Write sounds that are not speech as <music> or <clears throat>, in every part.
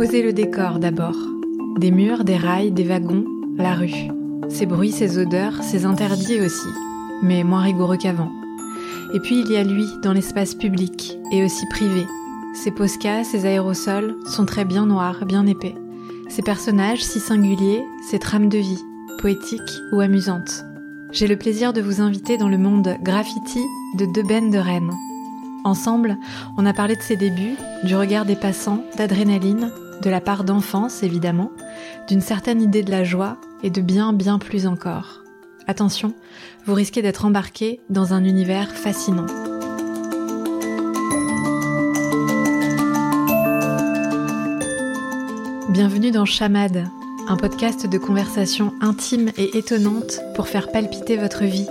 Posez le décor d'abord. Des murs, des rails, des wagons, la rue. Ses bruits, ses odeurs, ses interdits aussi, mais moins rigoureux qu'avant. Et puis il y a lui dans l'espace public et aussi privé. Ses poscas, ses aérosols sont très bien noirs, bien épais. Ses personnages si singuliers, ses trames de vie, poétiques ou amusantes. J'ai le plaisir de vous inviter dans le monde graffiti de Deben de Rennes. Ensemble, on a parlé de ses débuts, du regard des passants, d'adrénaline, de la part d'enfance évidemment, d'une certaine idée de la joie et de bien bien plus encore. Attention, vous risquez d'être embarqué dans un univers fascinant. Bienvenue dans Chamade, un podcast de conversation intime et étonnante pour faire palpiter votre vie.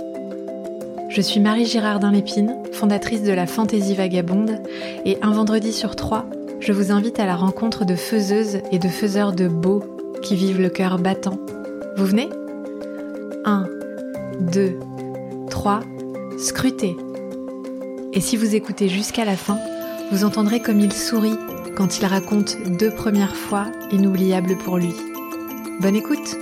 Je suis Marie Girardin Lépine, fondatrice de la Fantaisie Vagabonde, et un vendredi sur trois, je vous invite à la rencontre de faiseuses et de faiseurs de beaux qui vivent le cœur battant. Vous venez? 1, 2, 3, scrutez. Et si vous écoutez jusqu'à la fin, vous entendrez comme il sourit quand il raconte deux premières fois inoubliables pour lui. Bonne écoute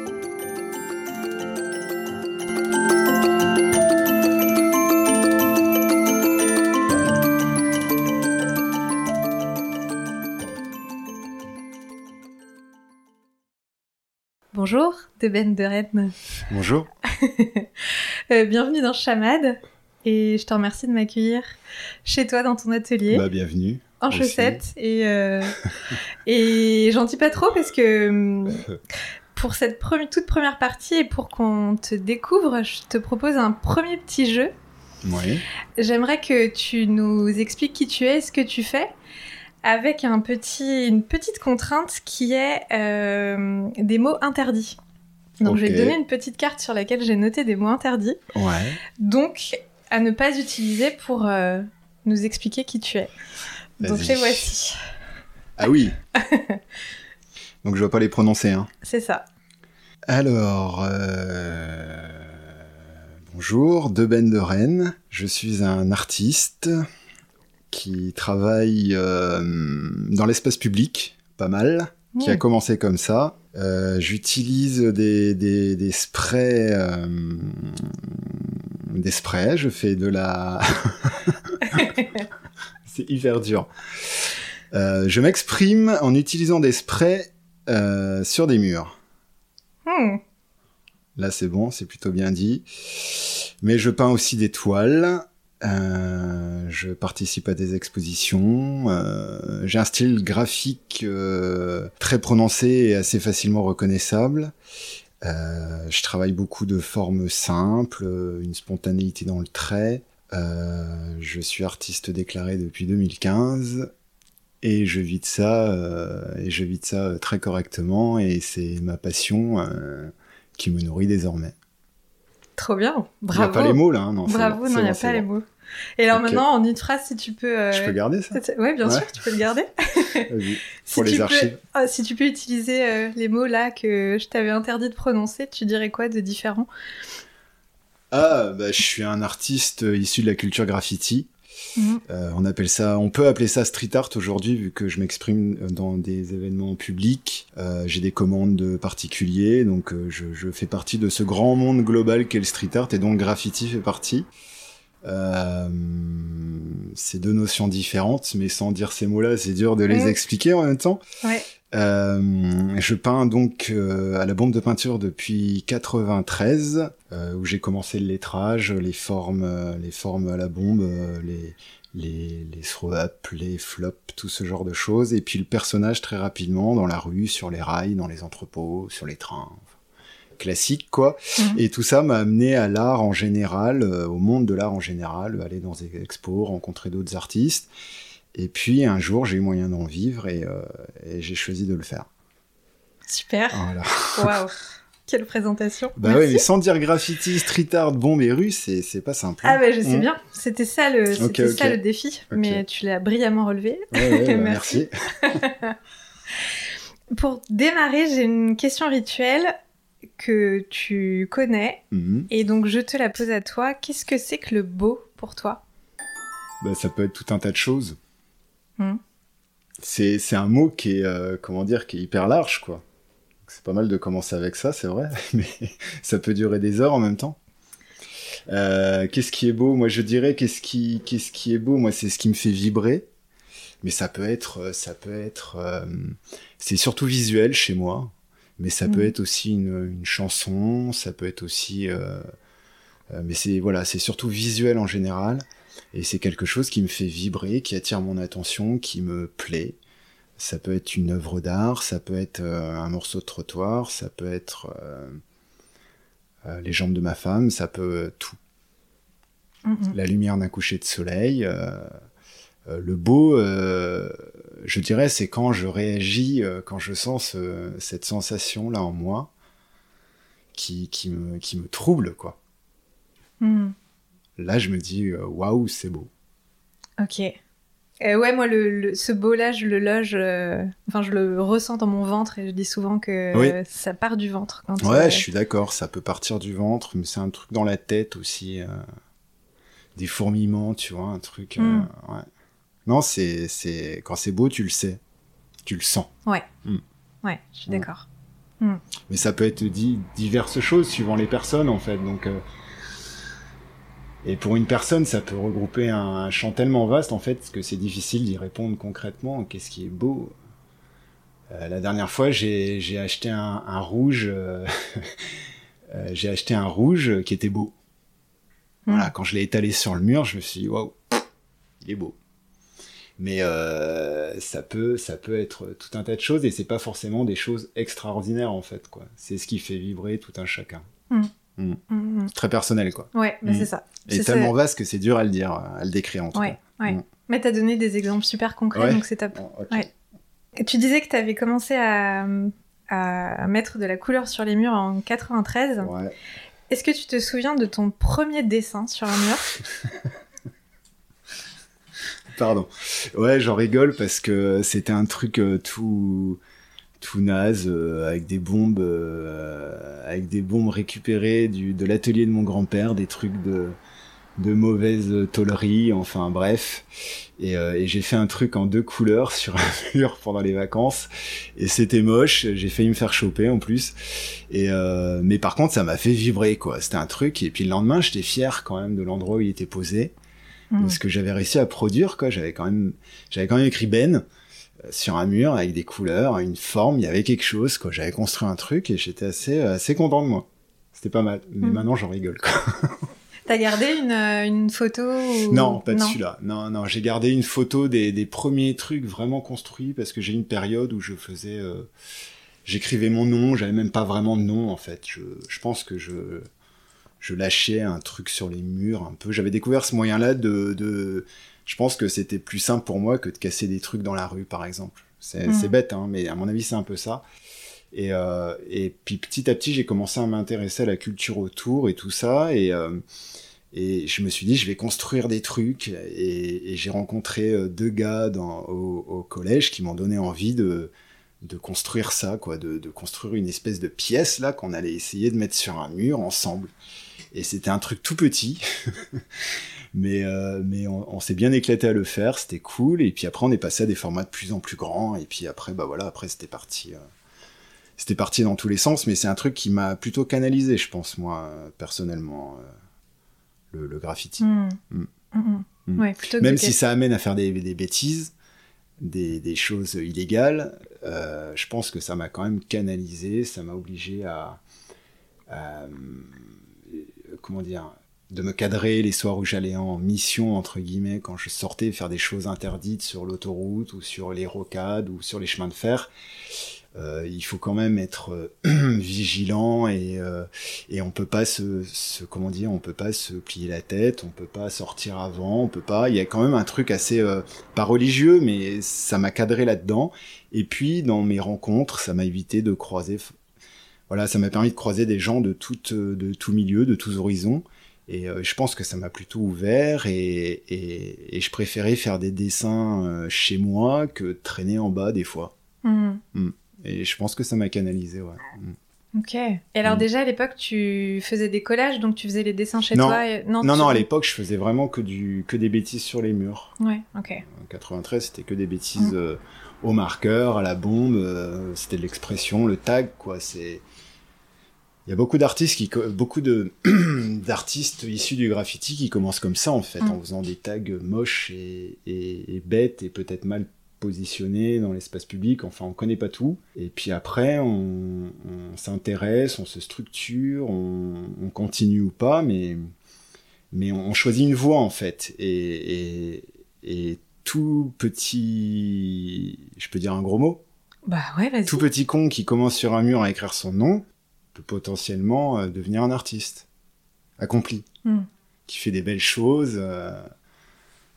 Bonjour, de Ben de Rennes. Bonjour. <laughs> Euh, bienvenue dans Chamade et je te remercie de m'accueillir chez toi dans ton atelier. Bah, bienvenue. En aussi. chaussettes et, euh, et <laughs> j'en dis pas trop parce que <laughs> pour cette toute première partie et pour qu'on te découvre, je te propose un premier petit jeu. Oui. J'aimerais que tu nous expliques qui tu es, ce que tu fais, avec un petit, une petite contrainte qui est euh, des mots interdits. Donc je vais te donner une petite carte sur laquelle j'ai noté des mots interdits, Ouais. donc à ne pas utiliser pour euh, nous expliquer qui tu es. Donc les voici, Ah oui. <laughs> Donc je vais pas les prononcer. Hein. c'est ça. Alors, euh, bonjour, de Ben de Rennes. Je suis un artiste qui travaille euh, dans l'espace public, pas mal, qui a Mmh. commencé comme ça. Euh, J'utilise des, des, des sprays, euh, des sprays. Je fais de la. <laughs> C'est hyper dur. Je m'exprime en utilisant des sprays sur des murs. Hmm. Là, c'est bon, c'est plutôt bien dit. Mais je peins aussi des toiles. Euh, je participe à des expositions. euh, J'ai un style graphique euh, très prononcé et assez facilement reconnaissable. Je travaille beaucoup de formes simples, une spontanéité dans le trait. Je suis artiste déclaré depuis 2015 et je vis de ça et je vis de ça très correctement et c'est ma passion qui me nourrit désormais. Trop bien, Il n'y a bravo. pas les mots là, hein, non Bravo, bon, non, il n'y a bon, pas les bon. mots. Et alors maintenant, en une phrase, si tu peux... euh, Je peux garder ça Ouais, bien Ouais. sûr, tu peux le garder. <laughs> <laughs> Si Pour les peux- archives. ah, si tu peux utiliser euh, les mots là que je t'avais interdit de prononcer, tu dirais quoi de différent? Ah, bah, je suis un artiste euh, issu de la culture graffiti. Mhm. Euh, on appelle ça, on peut appeler ça street art aujourd'hui vu que je m'exprime dans des événements publics. Euh, J'ai des commandes de particuliers, donc euh, je, je fais partie de ce grand monde global qu'est le street art et dont le graffiti fait partie. Euh, c'est deux notions différentes, mais sans dire ces mots-là, c'est dur de les Mhm. expliquer en même temps. Ouais. Euh, je peins donc euh, à la bombe de peinture depuis 93, euh, où j'ai commencé le lettrage, les formes, les formes à la bombe, les les les throw-up, les flops, tout ce genre de choses, et puis le personnage très rapidement dans la rue, sur les rails, dans les entrepôts, sur les trains, classique quoi. Mhm. Et tout ça m'a amené à l'art en général, euh, au monde de l'art en général, aller dans des expos, rencontrer d'autres artistes. Et puis un jour, j'ai eu moyen d'en vivre et, euh, et j'ai choisi de le faire. Super. Voilà. Waouh. <laughs> Quelle présentation. Bah ouais, mais sans dire graffiti, street art, bombe et rue, c'est pas simple. hein. Ah bah je sais Mm. bien, c'était ça le, c'était Ok, ça le défi, mais tu l'as brillamment relevé. Ouais, ouais, <laughs> bah, Merci. merci. <laughs> Pour démarrer, j'ai une question rituelle que tu connais, Mhm. et donc je te la pose à toi. Qu'est-ce que c'est que le beau pour toi? Bah, ça peut être tout un tas de choses. Mhm. c'est c'est un mot qui est euh, comment dire qui est hyper large quoi. C'est pas mal de commencer avec ça, c'est vrai, <laughs> mais ça peut durer des heures en même temps. Euh, qu'est-ce qui est beau? Moi, je dirais qu'est-ce qui qu'est-ce qui est beau? Moi, c'est ce qui me fait vibrer. Mais ça peut être ça peut être euh, c'est surtout visuel chez moi, mais ça peut Mhm. être aussi une, une chanson, ça peut être aussi euh, euh, mais c'est voilà, c'est surtout visuel en général. Et c'est quelque chose qui me fait vibrer, qui attire mon attention, qui me plaît. Ça peut être une œuvre d'art, ça peut être euh, un morceau de trottoir, ça peut être euh, euh, les jambes de ma femme, ça peut tout. Mhm. La lumière d'un coucher de soleil. le beau, euh, je dirais, c'est quand je réagis, euh, quand je sens ce- cette sensation-là en moi qui, qui, me, qui me trouble, quoi. Mhm. Là, je me dis, euh, waouh, c'est beau. Ok. Euh, ouais, moi, le, le- ce beau-là, je le loge, euh, enfin, je le ressens dans mon ventre et je dis souvent que Oui. euh, ça part du ventre. Quand, Ouais, je suis d'accord, ça peut partir du ventre, mais c'est un truc dans la tête aussi. des fourmillements, tu vois, un truc. euh, Mm. ouais. Non, c'est, c'est, quand c'est beau, tu le sais. Tu le sens. Ouais, Mm. ouais, je suis d'accord. Mais ça peut être dit diverses choses suivant les personnes, en fait. Donc, euh, Et pour une personne, ça peut regrouper un, un champ tellement vaste, en fait, que c'est difficile d'y répondre concrètement. Qu'est-ce qui est beau? Euh, La dernière fois, j'ai j'ai acheté un, un rouge. euh, <laughs> j'ai acheté un rouge qui était beau. Mm. Voilà, quand je l'ai étalé sur le mur, je me suis dit, waouh, il est beau. Mais euh, ça peut, ça peut être tout un tas de choses et c'est pas forcément des choses extraordinaires en fait quoi. C'est ce qui fait vibrer tout un chacun. Mm, mm. Très personnel quoi. Ouais, bah, c'est ça. Et tellement vaste que c'est dur à le dire, à le décrire en tout Ouais, ouais. Mm. Mais t'as donné des exemples super concrets, Ouais. donc c'est top. cas. Ouais. Et tu disais que t'avais commencé à, à mettre de la couleur sur les murs en 93. Ouais. Est-ce que tu te souviens de ton premier dessin sur un mur? <laughs> Pardon. Ouais, j'en rigole parce que c'était un truc euh, tout tout naze euh, avec des bombes euh, avec des bombes récupérées de l'atelier de mon grand-père, des trucs de de mauvaise tôlerie, enfin bref. Et, j'ai fait un truc en deux couleurs sur un <laughs> mur pendant les vacances et c'était moche. J'ai failli me faire choper en plus. Mais par contre, ça m'a fait vibrer quoi. C'était un truc. Et puis le lendemain, j'étais fier quand même de l'endroit où il était posé Mm. de ce que j'avais réussi à produire quoi. J'avais quand même j'avais quand même écrit Ben euh, sur un mur avec des couleurs une forme il y avait quelque chose quoi. J'avais construit un truc et j'étais assez euh, assez content de moi. C'était pas mal. Mais Mm. maintenant j'en rigole quoi. <laughs> T'as gardé une, euh, une photo ou- non pas de celui-là. Non non j'ai gardé une photo des, des premiers trucs vraiment construits parce que j'ai une période où je faisais euh, j'écrivais mon nom. J'avais même pas vraiment de nom en fait. Je, je pense que je je lâchais un truc sur les murs un peu. J'avais découvert ce moyen-là de, de, je pense que c'était plus simple pour moi que de casser des trucs dans la rue, par exemple. C'est c'est bête, hein, mais à mon avis, c'est un peu ça. Et, euh, et puis petit à petit, j'ai commencé à m'intéresser à la culture autour et tout ça. Et, euh, et je me suis dit, je vais construire des trucs. Et, et j'ai rencontré euh, deux gars dans, au, au collège qui m'ont donné envie de, de construire ça, quoi, de, de construire une espèce de pièce là qu'on allait essayer de mettre sur un mur ensemble. Et c'était un truc tout petit, <laughs> mais euh, mais on, on s'est bien éclaté à le faire, c'était cool. Et puis après, on est passé à des formats de plus en plus grands. Et puis après, bah voilà, après c'était parti, euh, c'était parti dans tous les sens. Mais c'est un truc qui m'a plutôt canalisé, je pense moi personnellement, euh, le, le graffiti. Mm. Mm. Mm, mm. Mm. Ouais, plutôt que Même si ça amène à faire des, des bêtises, des, choses illégales, euh, je pense que ça m'a quand même canalisé, ça m'a obligé à, à, euh, comment dire, de me cadrer les soirs où j'allais en mission, entre guillemets, quand je sortais faire des choses interdites sur l'autoroute ou sur les rocades ou sur les chemins de fer. Euh, il faut quand même être euh, <clears throat> vigilant et, euh, et on peut pas se, se comment dire on peut pas se plier la tête on peut pas sortir avant on peut pas. Il y a quand même un truc assez pas religieux mais ça m'a cadré là dedans et puis dans mes rencontres ça m'a évité de croiser voilà ça m'a permis de croiser des gens de tout de tout milieu de tous horizons. Et je pense que ça m'a plutôt ouvert et, et, et je préférais faire des dessins chez moi que traîner en bas des fois. Mm. Et je pense que ça m'a canalisé ouais. Mm. Ok. Et alors Mm. déjà à l'époque, tu faisais des collages, donc tu faisais les dessins chez Non. toi et- Non, Non, tu- non, à l'époque, je faisais vraiment que, du, que des bêtises sur les murs. Ouais, ok. En 93, c'était que des bêtises Mm. euh, au marqueur, à la bombe, euh, c'était de l'expression, le tag, quoi. C'est. Il y a beaucoup d'artistes qui, co- beaucoup de <clears throat> d'artistes issus du graffiti qui commencent comme ça en fait, en faisant des tags moches et, et, et bêtes et peut-être mal positionnés dans l'espace public. Enfin, on connaît pas tout. Et puis après, on, on s'intéresse, on se structure, on, on continue ou pas, mais mais on, choisit une voie en fait. Et, et, et tout petit, je peux dire un gros mot, Bah ouais, vas-y. tout petit con qui commence sur un mur à écrire son nom peut potentiellement euh, devenir un artiste accompli, Mm. qui fait des belles choses, euh,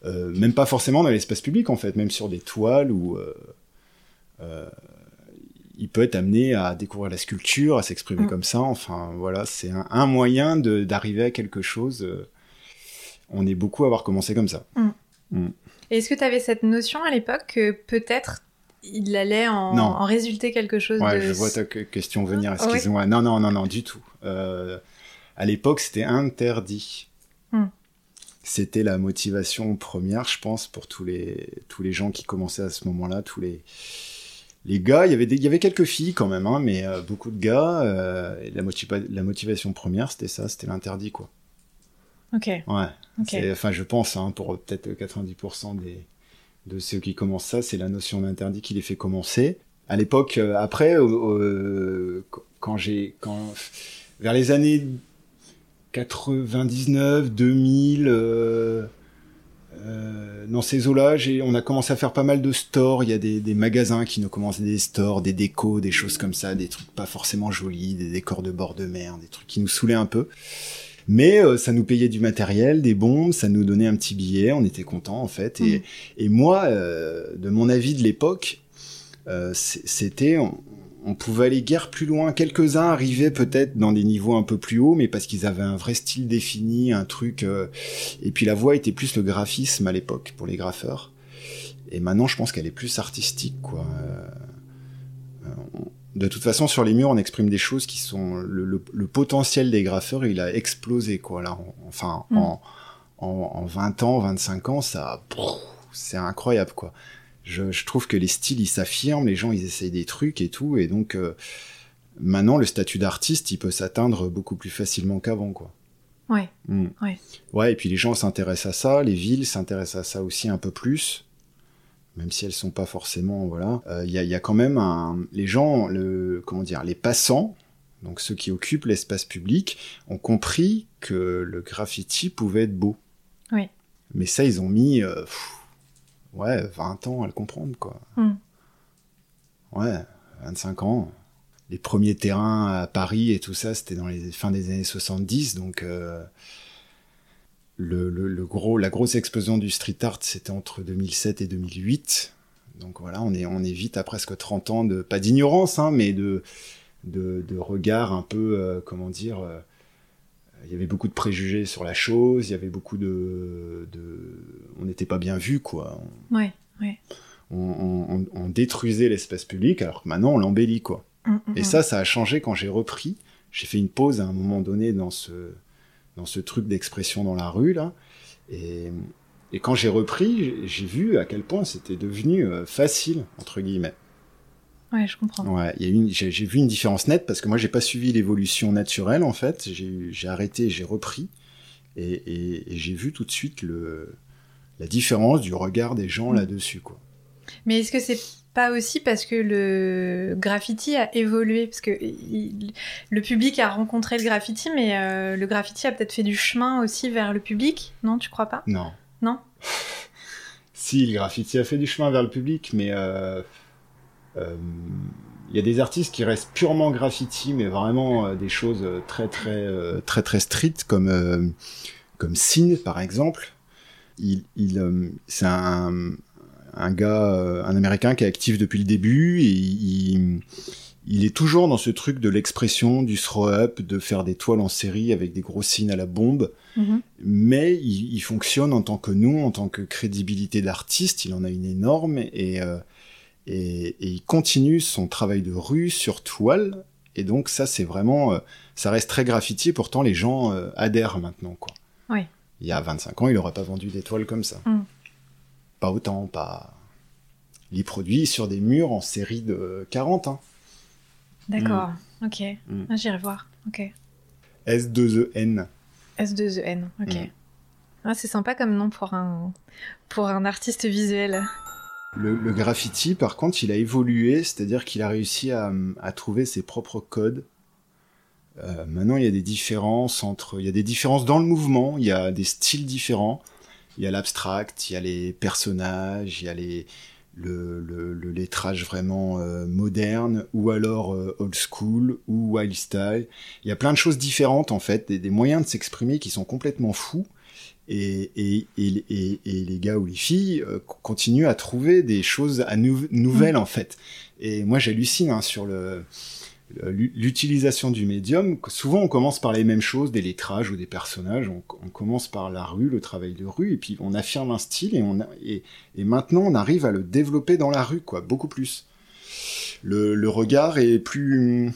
euh, même pas forcément dans l'espace public en fait, même sur des toiles où euh, euh, il peut être amené à découvrir la sculpture, à s'exprimer Mm. comme ça. Enfin voilà, c'est un, un moyen d'arriver à quelque chose. on est beaucoup à avoir commencé comme ça. Et Est-ce que tu avais cette notion à l'époque que peut-être il allait en, résulter quelque chose Ouais, de... je vois ta que- question venir. Ah, ouais. Excuse-moi. Non, non, non, non, du tout. Euh, à l'époque, c'était interdit. C'était la motivation première, je pense, pour tous les tous les gens qui commençaient à ce moment-là, tous les les gars. Il y avait des, il y avait quelques filles quand même, hein, mais euh, beaucoup de gars. euh, et la, motiva- la motivation première, c'était ça, c'était l'interdit, quoi. Ok, Ouais. ok. C'est- Enfin, je pense, hein, pour peut-être 90% des, de ceux qui commencent ça, c'est la notion d'interdit qui les fait commencer. À l'époque, euh, après, quand j'ai, quand, vers les années 99, 2000, euh, euh, dans ces eaux-là, on a commencé à faire pas mal de stores. Il y a des, des magasins qui nous commençaient des stores, des décos, des choses comme ça, des trucs pas forcément jolis, des décors de bord de mer, des trucs qui nous saoulaient un peu. Mais euh, ça nous payait du matériel, des bombes, ça nous donnait un petit billet, on était content en fait. Et, Mm. et moi, euh, de mon avis de l'époque, euh, c'était, on, pouvait aller guère plus loin. Quelques-uns arrivaient peut-être dans des niveaux un peu plus hauts, mais parce qu'ils avaient un vrai style défini, un truc. euh, et puis la voix était plus le graphisme à l'époque pour les graffeurs. Et maintenant, je pense qu'elle est plus artistique, quoi. Euh, de toute façon, sur les murs, on exprime des choses qui sont le, le- le potentiel des graffeurs, il a explosé, quoi. Là, En- enfin, Mm. en, en, en 20 ans, 25 ans, ça, c'est incroyable, quoi. Je, je trouve que les styles, ils s'affirment, les gens, ils essayent des trucs et tout, et donc euh, maintenant, le statut d'artiste, il peut s'atteindre beaucoup plus facilement qu'avant, quoi. Ouais. Mm. Ouais. Ouais, et puis les gens s'intéressent à ça, les villes s'intéressent à ça aussi un peu plus, même si elles sont pas forcément, voilà. Euh, Il y, a, y a quand même un, les gens, le, comment dire, les passants, donc ceux qui occupent l'espace public, ont compris que le graffiti pouvait être beau. Oui. Mais ça, ils ont mis, euh, pff, ouais, 20 ans à le comprendre, quoi. Mm. Ouais, 25 ans. Les premiers terrains à Paris et tout ça, c'était dans les fins des années 70, donc euh, le, le, le gros, la grosse explosion du street art, c'était entre 2007 et 2008. Donc voilà, on est, on est vite à presque 30 ans de, pas d'ignorance, hein, mais de, de, de regard un peu, euh, comment dire, euh, il y avait beaucoup de préjugés sur la chose, il y avait beaucoup de, de on n'était pas bien vu, quoi. Ouais. On, on, on- on détruisait l'espace public, alors que maintenant on l'embellit, quoi. Mm, mm, Et mm. ça, ça a changé quand j'ai repris. J'ai fait une pause à un moment donné dans ce, dans ce truc d'expression dans la rue, là. Et, et quand j'ai repris, j'ai- j'ai vu à quel point c'était devenu euh, facile, entre guillemets. Ouais, je comprends. Ouais, il y a une, j'ai, j'ai vu une différence nette parce que moi, j'ai pas suivi l'évolution naturelle, en fait. J'ai, j'ai arrêté, j'ai repris. Et, et- et j'ai vu tout de suite le, la différence du regard des gens Mm. là-dessus, quoi. Mais est-ce que c'est pas aussi parce que le graffiti a évolué? Parce que il- le public a rencontré le graffiti, mais euh, le graffiti a peut-être fait du chemin aussi vers le public, non Tu crois pas? Non. Non? <laughs> Si, le graffiti a fait du chemin vers le public, mais euh, il y a des artistes qui restent purement graffiti, mais vraiment euh, des choses euh, très très euh, très très street, comme euh, comme Sin par exemple. Il, il euh, c'est un un gars, euh, un américain qui est actif depuis le début et il, il est toujours dans ce truc de l'expression, du throw-up, de faire des toiles en série avec des gros signes à la bombe Mhm. mais il, il fonctionne en tant que nous, en tant que crédibilité d'artiste, il en a une énorme et, euh, et, et il continue son travail de rue sur toile Et donc ça, c'est vraiment, euh, ça reste très graffiti. Pourtant, les gens euh, adhèrent maintenant, quoi. Oui. Il y a 25 ans, il n'aurait pas vendu des toiles comme ça. Mm. Pas autant, pas. Il produit sur des murs en série de 40. Hein. D'accord. Ok. Mm. Ah, J'irai voir. Ok. S2EN. S2EN. Ok. Mm. Ah, c'est sympa comme nom pour un pour un artiste visuel. Le, le graffiti, par contre, il a évolué, c'est-à-dire qu'il a réussi à, à trouver ses propres codes. Euh, maintenant, il y a des différences entre, il y a des différences dans le mouvement, il y a des styles différents. Il y a l'abstract, il y a les personnages, il y a les, le, le, le lettrage vraiment euh, moderne, ou alors euh, old school, ou wild style. Il y a plein de choses différentes en fait, des, des moyens de s'exprimer qui sont complètement fous. Et, et, et, et, et les gars ou les filles euh, continuent à trouver des choses à nou- nouvelles en fait. Et moi j'hallucine hein, sur le l'utilisation du médium. Souvent on commence par les mêmes choses, des lettrages ou des personnages. On, on commence par la rue, le travail de rue, et puis on affirme un style et on a- et, et maintenant on arrive à le développer dans la rue quoi, beaucoup plus. Le, le regard est plus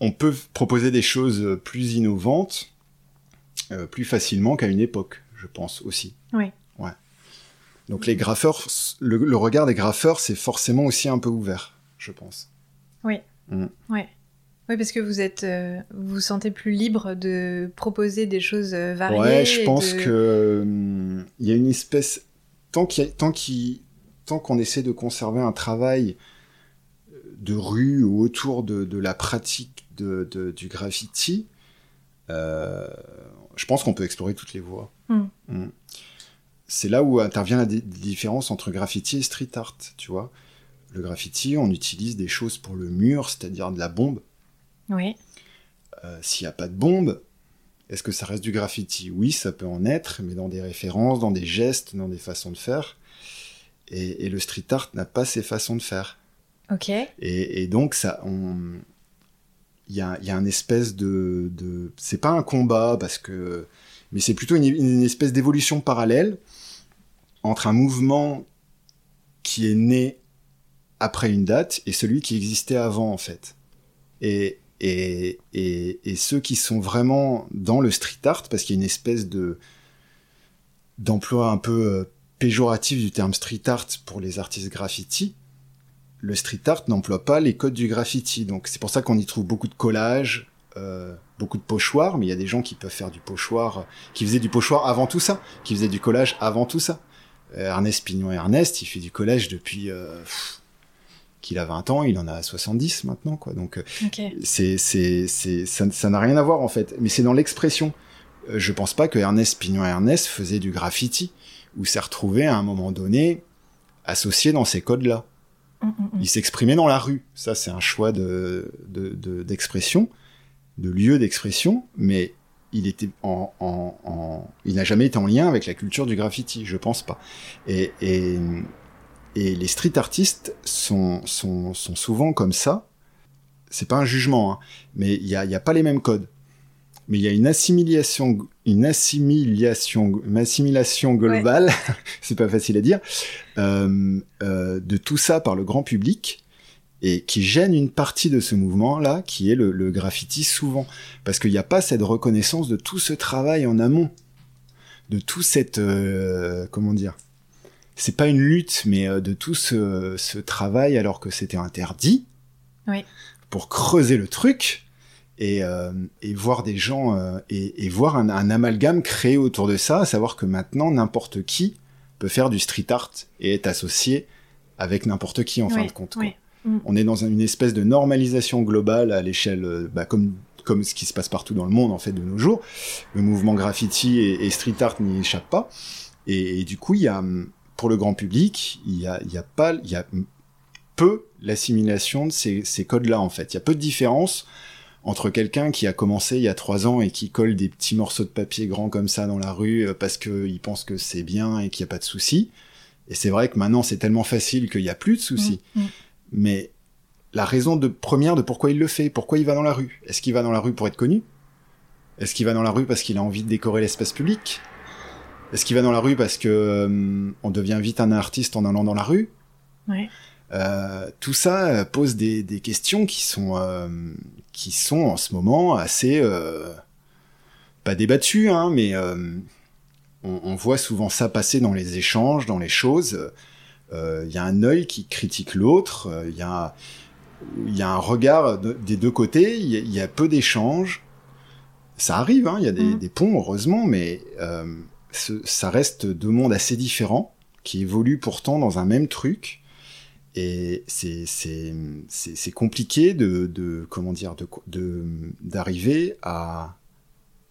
on peut proposer des choses plus innovantes euh, plus facilement qu'à une époque, je pense aussi. Oui. Ouais. Donc les graffeurs, le, le regard des graffeurs, c'est forcément aussi un peu ouvert, je pense. Oui. Mm. Ouais. Oui, parce que vous êtes, euh, vous vous sentez plus libre de proposer des choses euh, variées. ouais, je pense de- que hum, il y a une espèce tant qu'il tant qu'il tant qu'on essaie de conserver un travail de rue ou autour de, de la pratique de, de- du graffiti, euh, je pense qu'on peut explorer toutes les voies. Mm. Mm. C'est là où intervient la di- différence entre graffiti et street art, tu vois. Le graffiti, on utilise des choses pour le mur, c'est-à-dire de la bombe. Oui. Euh, S'il n'y a pas de bombe, est-ce que ça reste du graffiti? Oui, ça peut en être, mais dans des références, dans des gestes, dans des façons de faire. Et, et le street art n'a pas ces façons de faire. Ok. Et, et donc, ça, on, il y a, y a un espèce de, c'est pas un combat parce que, mais c'est plutôt une, une espèce d'évolution parallèle entre un mouvement qui est né après une date et celui qui existait avant en fait. Et, et, et, et ceux qui sont vraiment dans le street art, parce qu'il y a une espèce de d'emploi un peu euh, péjoratif du terme street art pour les artistes graffiti, le street art n'emploie pas les codes du graffiti. Donc c'est pour ça qu'on y trouve beaucoup de collages, euh, beaucoup de pochoirs, mais il y a des gens qui peuvent faire du pochoir, qui faisaient du pochoir avant tout ça, qui faisaient du collage avant tout ça. Euh, Ernest Pignon Ernest, il fait du collage depuis euh, qu'il a 20 ans, il en a 70 maintenant, quoi. Donc euh, Ok. c'est c'est c'est ça ça n'a rien à voir en fait mais c'est dans l'expression je pense pas que Ernest Pignon Ernest faisait du graffiti ou s'est retrouvé à un moment donné associé dans ces codes Mm, mm, mm. il s'exprimait dans la rue ça c'est un choix de de- de- d'expression de, lieu d'expression mais il était en, en, en il n'a jamais été en lien avec la culture du graffiti je pense pas et et, et les street artistes sont, sont, sont souvent comme ça c'est pas un jugement, hein, mais il y a, y a pas les mêmes codes. Mais il y a une assimilation, une assimilation, une assimilation globale, <laughs> c'est pas facile à dire, euh, euh, de tout ça par le grand public et qui gêne une partie de ce mouvement-là, qui est le, le graffiti souvent, parce qu'il n'y a pas cette reconnaissance de tout ce travail en amont, de tout cette, euh, comment dire, c'est pas une lutte, mais de tout ce, ce travail alors que c'était interdit Oui. pour creuser le truc et, euh, et voir des gens euh, et, et voir un, un amalgame créé autour de ça, à savoir que maintenant n'importe qui peut faire du street art et être associé avec n'importe qui en fin de compte. oui. Mm. On est dans une espèce de normalisation globale à l'échelle, euh, bah, comme comme ce qui se passe partout dans le monde en fait de nos jours. Le mouvement graffiti et, et street art n'y échappe pas. Et, et du coup, il y a pour le grand public, il y a, il y a pas, il y a peu l'assimilation de ces, ces codes-là en fait. Il y a peu de différence entre quelqu'un qui a commencé il y a trois ans et qui colle des petits morceaux de papier grands comme ça dans la rue euh, parce qu'il pense que c'est bien et qu'il n'y a pas de souci. Et c'est vrai que maintenant c'est tellement facile qu'il n'y a plus de soucis. Mm, mm. Mais la raison de première de pourquoi il le fait, pourquoi il va dans la rue Est-ce qu'il va dans la rue pour être connu? Est-ce qu'il va dans la rue parce qu'il a envie de décorer l'espace public? Est-ce qu'il va dans la rue parce que euh, on devient vite un artiste en allant dans la rue? Ouais. Euh, tout ça pose des, des questions qui sont euh, qui sont en ce moment assez euh, pas débattues, hein, mais euh, on, on, voit souvent ça passer dans les échanges, dans les choses. Il y a un œil qui critique l'autre. Il y a il y a un regard de, des deux côtés. Il y, y, a peu d'échanges. Ça arrive, hein, il y a des, mmh. des, ponts heureusement, mais ce, ça reste deux mondes assez différents qui évoluent pourtant dans un même truc et c'est c'est compliqué de, de comment dire de d'arriver à,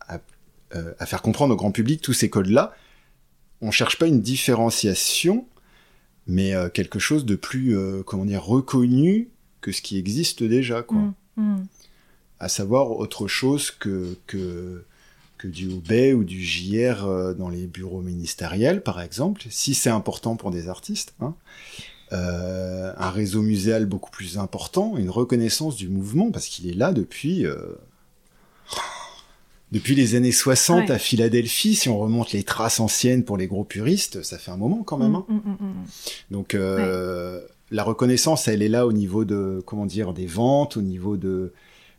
à, euh, à faire comprendre au grand public tous ces codes là on cherche pas une différenciation mais euh, quelque chose de plus euh, comment dire reconnu que ce qui existe déjà quoi mmh, mmh. à savoir autre chose que que que du OB ou du JR dans les bureaux ministériels, par exemple, si c'est important pour des artistes. Hein. Euh, un réseau muséal beaucoup plus important, une reconnaissance du mouvement, parce qu'il est là depuis... Euh, depuis les années 60 ouais. à Philadelphie, si on remonte les traces anciennes pour les gros puristes, ça fait un moment quand même. Hein. Mmh, mmh, mmh. Donc euh, ouais. la reconnaissance, elle est là au niveau de comment dire des ventes, au niveau de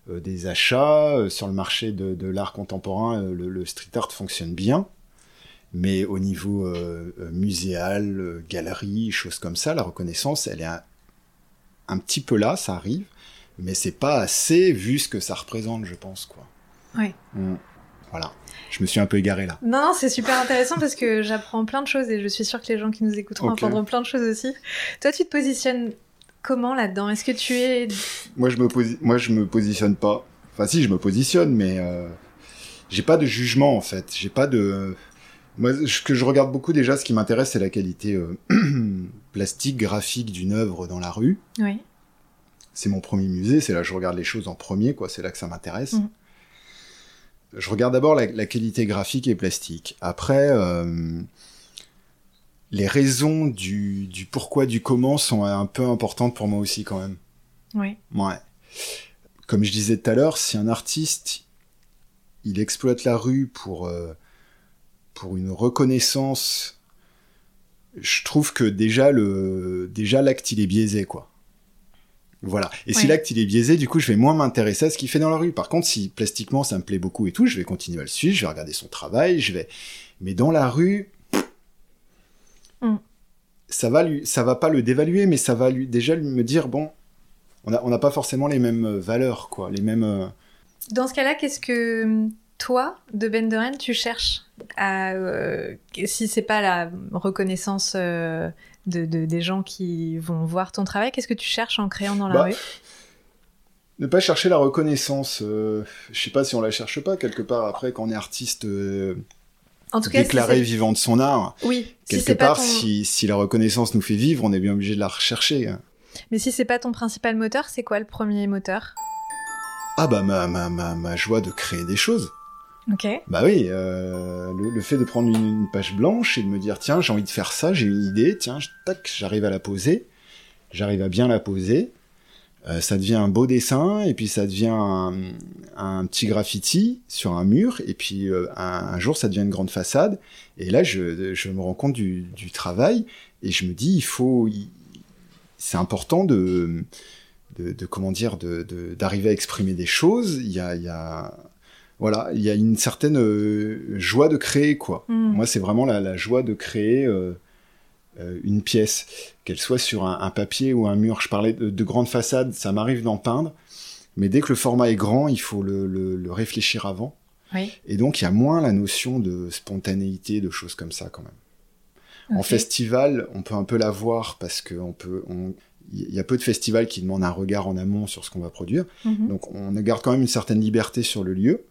des achats sur le marché de, de l'art contemporain. Le, le, street art fonctionne bien, mais au niveau muséal, galerie, choses comme ça, la reconnaissance, elle est un, un petit peu là, ça arrive, mais c'est pas assez vu ce que ça représente, je pense, quoi. Ouais. Mmh. Voilà. Je me suis un peu égaré là. Non, non c'est super intéressant parce que j'apprends plein de choses et je suis sûre que les gens qui nous écouteront okay. apprendront plein de choses aussi. Toi, tu te positionnes comment là-dedans? Est-ce que tu es Moi, je me posi... moi, je me positionne pas. Enfin, si, je me positionne, mais euh, j'ai pas de jugement en fait. J'ai pas de. Moi, ce que je regarde beaucoup déjà, ce qui m'intéresse, c'est la qualité euh, <clears throat> plastique, graphique d'une œuvre dans la rue. Oui. C'est mon premier musée, c'est là que je regarde les choses en premier, quoi. C'est là que ça m'intéresse. Mmh. Je regarde d'abord la, la, qualité graphique et plastique. Après, euh, les raisons du, du, pourquoi, du comment sont un peu importantes pour moi aussi quand même. Oui. Ouais. Comme je disais tout à l'heure, si un artiste, il exploite la rue pour, euh, pour une reconnaissance, je trouve que déjà le déjà l'acte il est biaisé quoi. Voilà. Et ouais. si l'acte il est biaisé, du coup, je vais moins m'intéresser à ce qu'il fait dans la rue. Par contre, si plastiquement ça me plaît beaucoup et tout, je vais continuer à le suivre, je vais regarder son travail, je vais. Mais dans la rue, mm. ça va lui, ça va pas le dévaluer, mais ça va lui déjà lui me dire bon, on n'a on a pas forcément les mêmes valeurs, quoi, les mêmes. Euh... Dans ce cas-là, qu'est-ce que toi, de Benderen, tu cherches à, euh, si c'est pas la reconnaissance euh, de, de, des gens qui vont voir ton travail, qu'est-ce que tu cherches en créant dans la bah, rue? Ne pas chercher la reconnaissance. Euh, je sais pas si on la cherche pas quelque part après quand on est artiste. euh, en tout cas, déclaré si vivant de son art. Oui. Quelque si part, ton... si, si la reconnaissance nous fait vivre, on est bien obligé de la rechercher. hein. Mais si c'est pas ton principal moteur, c'est quoi le premier moteur? Ah bah ma, ma, ma, ma joie de créer des choses. Bah oui, euh, le, fait de prendre une, page blanche et de me dire tiens j'ai envie de faire ça, j'ai une idée, tiens tac j'arrive à la poser, j'arrive à bien la poser, euh, ça devient un beau dessin et puis ça devient un, petit graffiti sur un mur et puis euh, un, jour ça devient une grande façade. Et là je, je me rends compte du, travail et je me dis il faut, c'est important de, de, comment dire d'arriver à exprimer des choses, il y a voilà, il y a une certaine euh, joie de créer, quoi. Hmm. Mm. Moi, c'est vraiment la, la, joie de créer euh, euh, une pièce, qu'elle soit sur un, un, papier ou un mur. Je parlais de, de grandes façades, ça m'arrive d'en peindre, mais dès que le format est grand, il faut le, le, le réfléchir avant. Oui. Et donc, il y a moins la notion de spontanéité, de choses comme ça, quand même. Okay. En festival, on peut un peu la voir parce que on peut, on, il y a peu de festivals qui demandent un regard en amont sur ce qu'on va produire. Hmm. Mm -hmm. Donc, on garde quand même une certaine liberté sur le lieu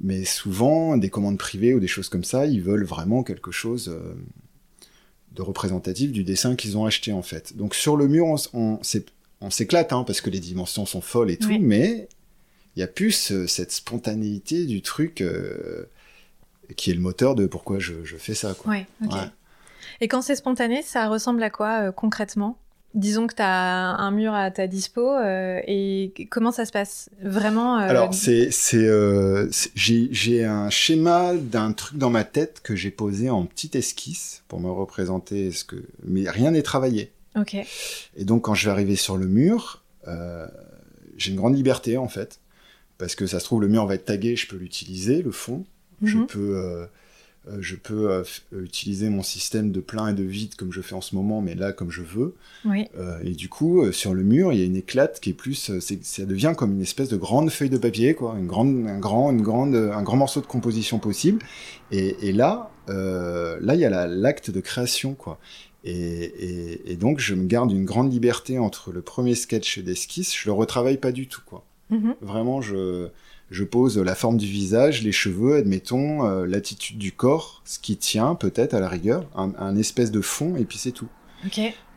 mais souvent des commandes privées ou des choses comme ça, ils veulent vraiment quelque chose euh, de représentatif du dessin qu'ils ont acheté en fait. Donc sur le mur, on, on, on s'éclate hein, parce que les dimensions sont folles et tout, oui. mais il y a plus euh, cette spontanéité du truc euh, qui est le moteur de pourquoi je, je fais ça. Quoi. Ouais, okay. ouais. Et quand c'est spontané, ça ressemble à quoi euh, concrètement? Disons que tu as un mur à ta dispo euh, et comment ça se passe vraiment euh... Alors c'est c'est euh, j'ai un schéma d'un truc dans ma tête que j'ai posé en petite esquisse pour me représenter ce que mais rien n'est travaillé. Ok. Et donc quand je vais arriver sur le mur, euh, j'ai une grande liberté en fait, parce que ça se trouve le mur va être tagué, je peux l'utiliser, le fond, je Mhm. peux, je peux euh, euh, utiliser mon système de plein et de vide comme je fais en ce moment, mais là comme je veux. Oui. Euh, et du coup, euh, sur le mur, il y a une éclate qui est plus, euh, ça devient comme une espèce de grande feuille de papier, quoi, une grande, un grand, une grande, un grand morceau de composition possible. Et, et là, euh, là, il y a la- l'acte de création, quoi. Et, et- et donc, je me garde une grande liberté entre le premier sketch d'esquisse. Je le retravaille pas du tout, quoi. Mhm. Vraiment, je, je pose la forme du visage, les cheveux, admettons, euh, l'attitude du corps, ce qui tient peut-être à la rigueur, un, un espèce de fond, et puis c'est tout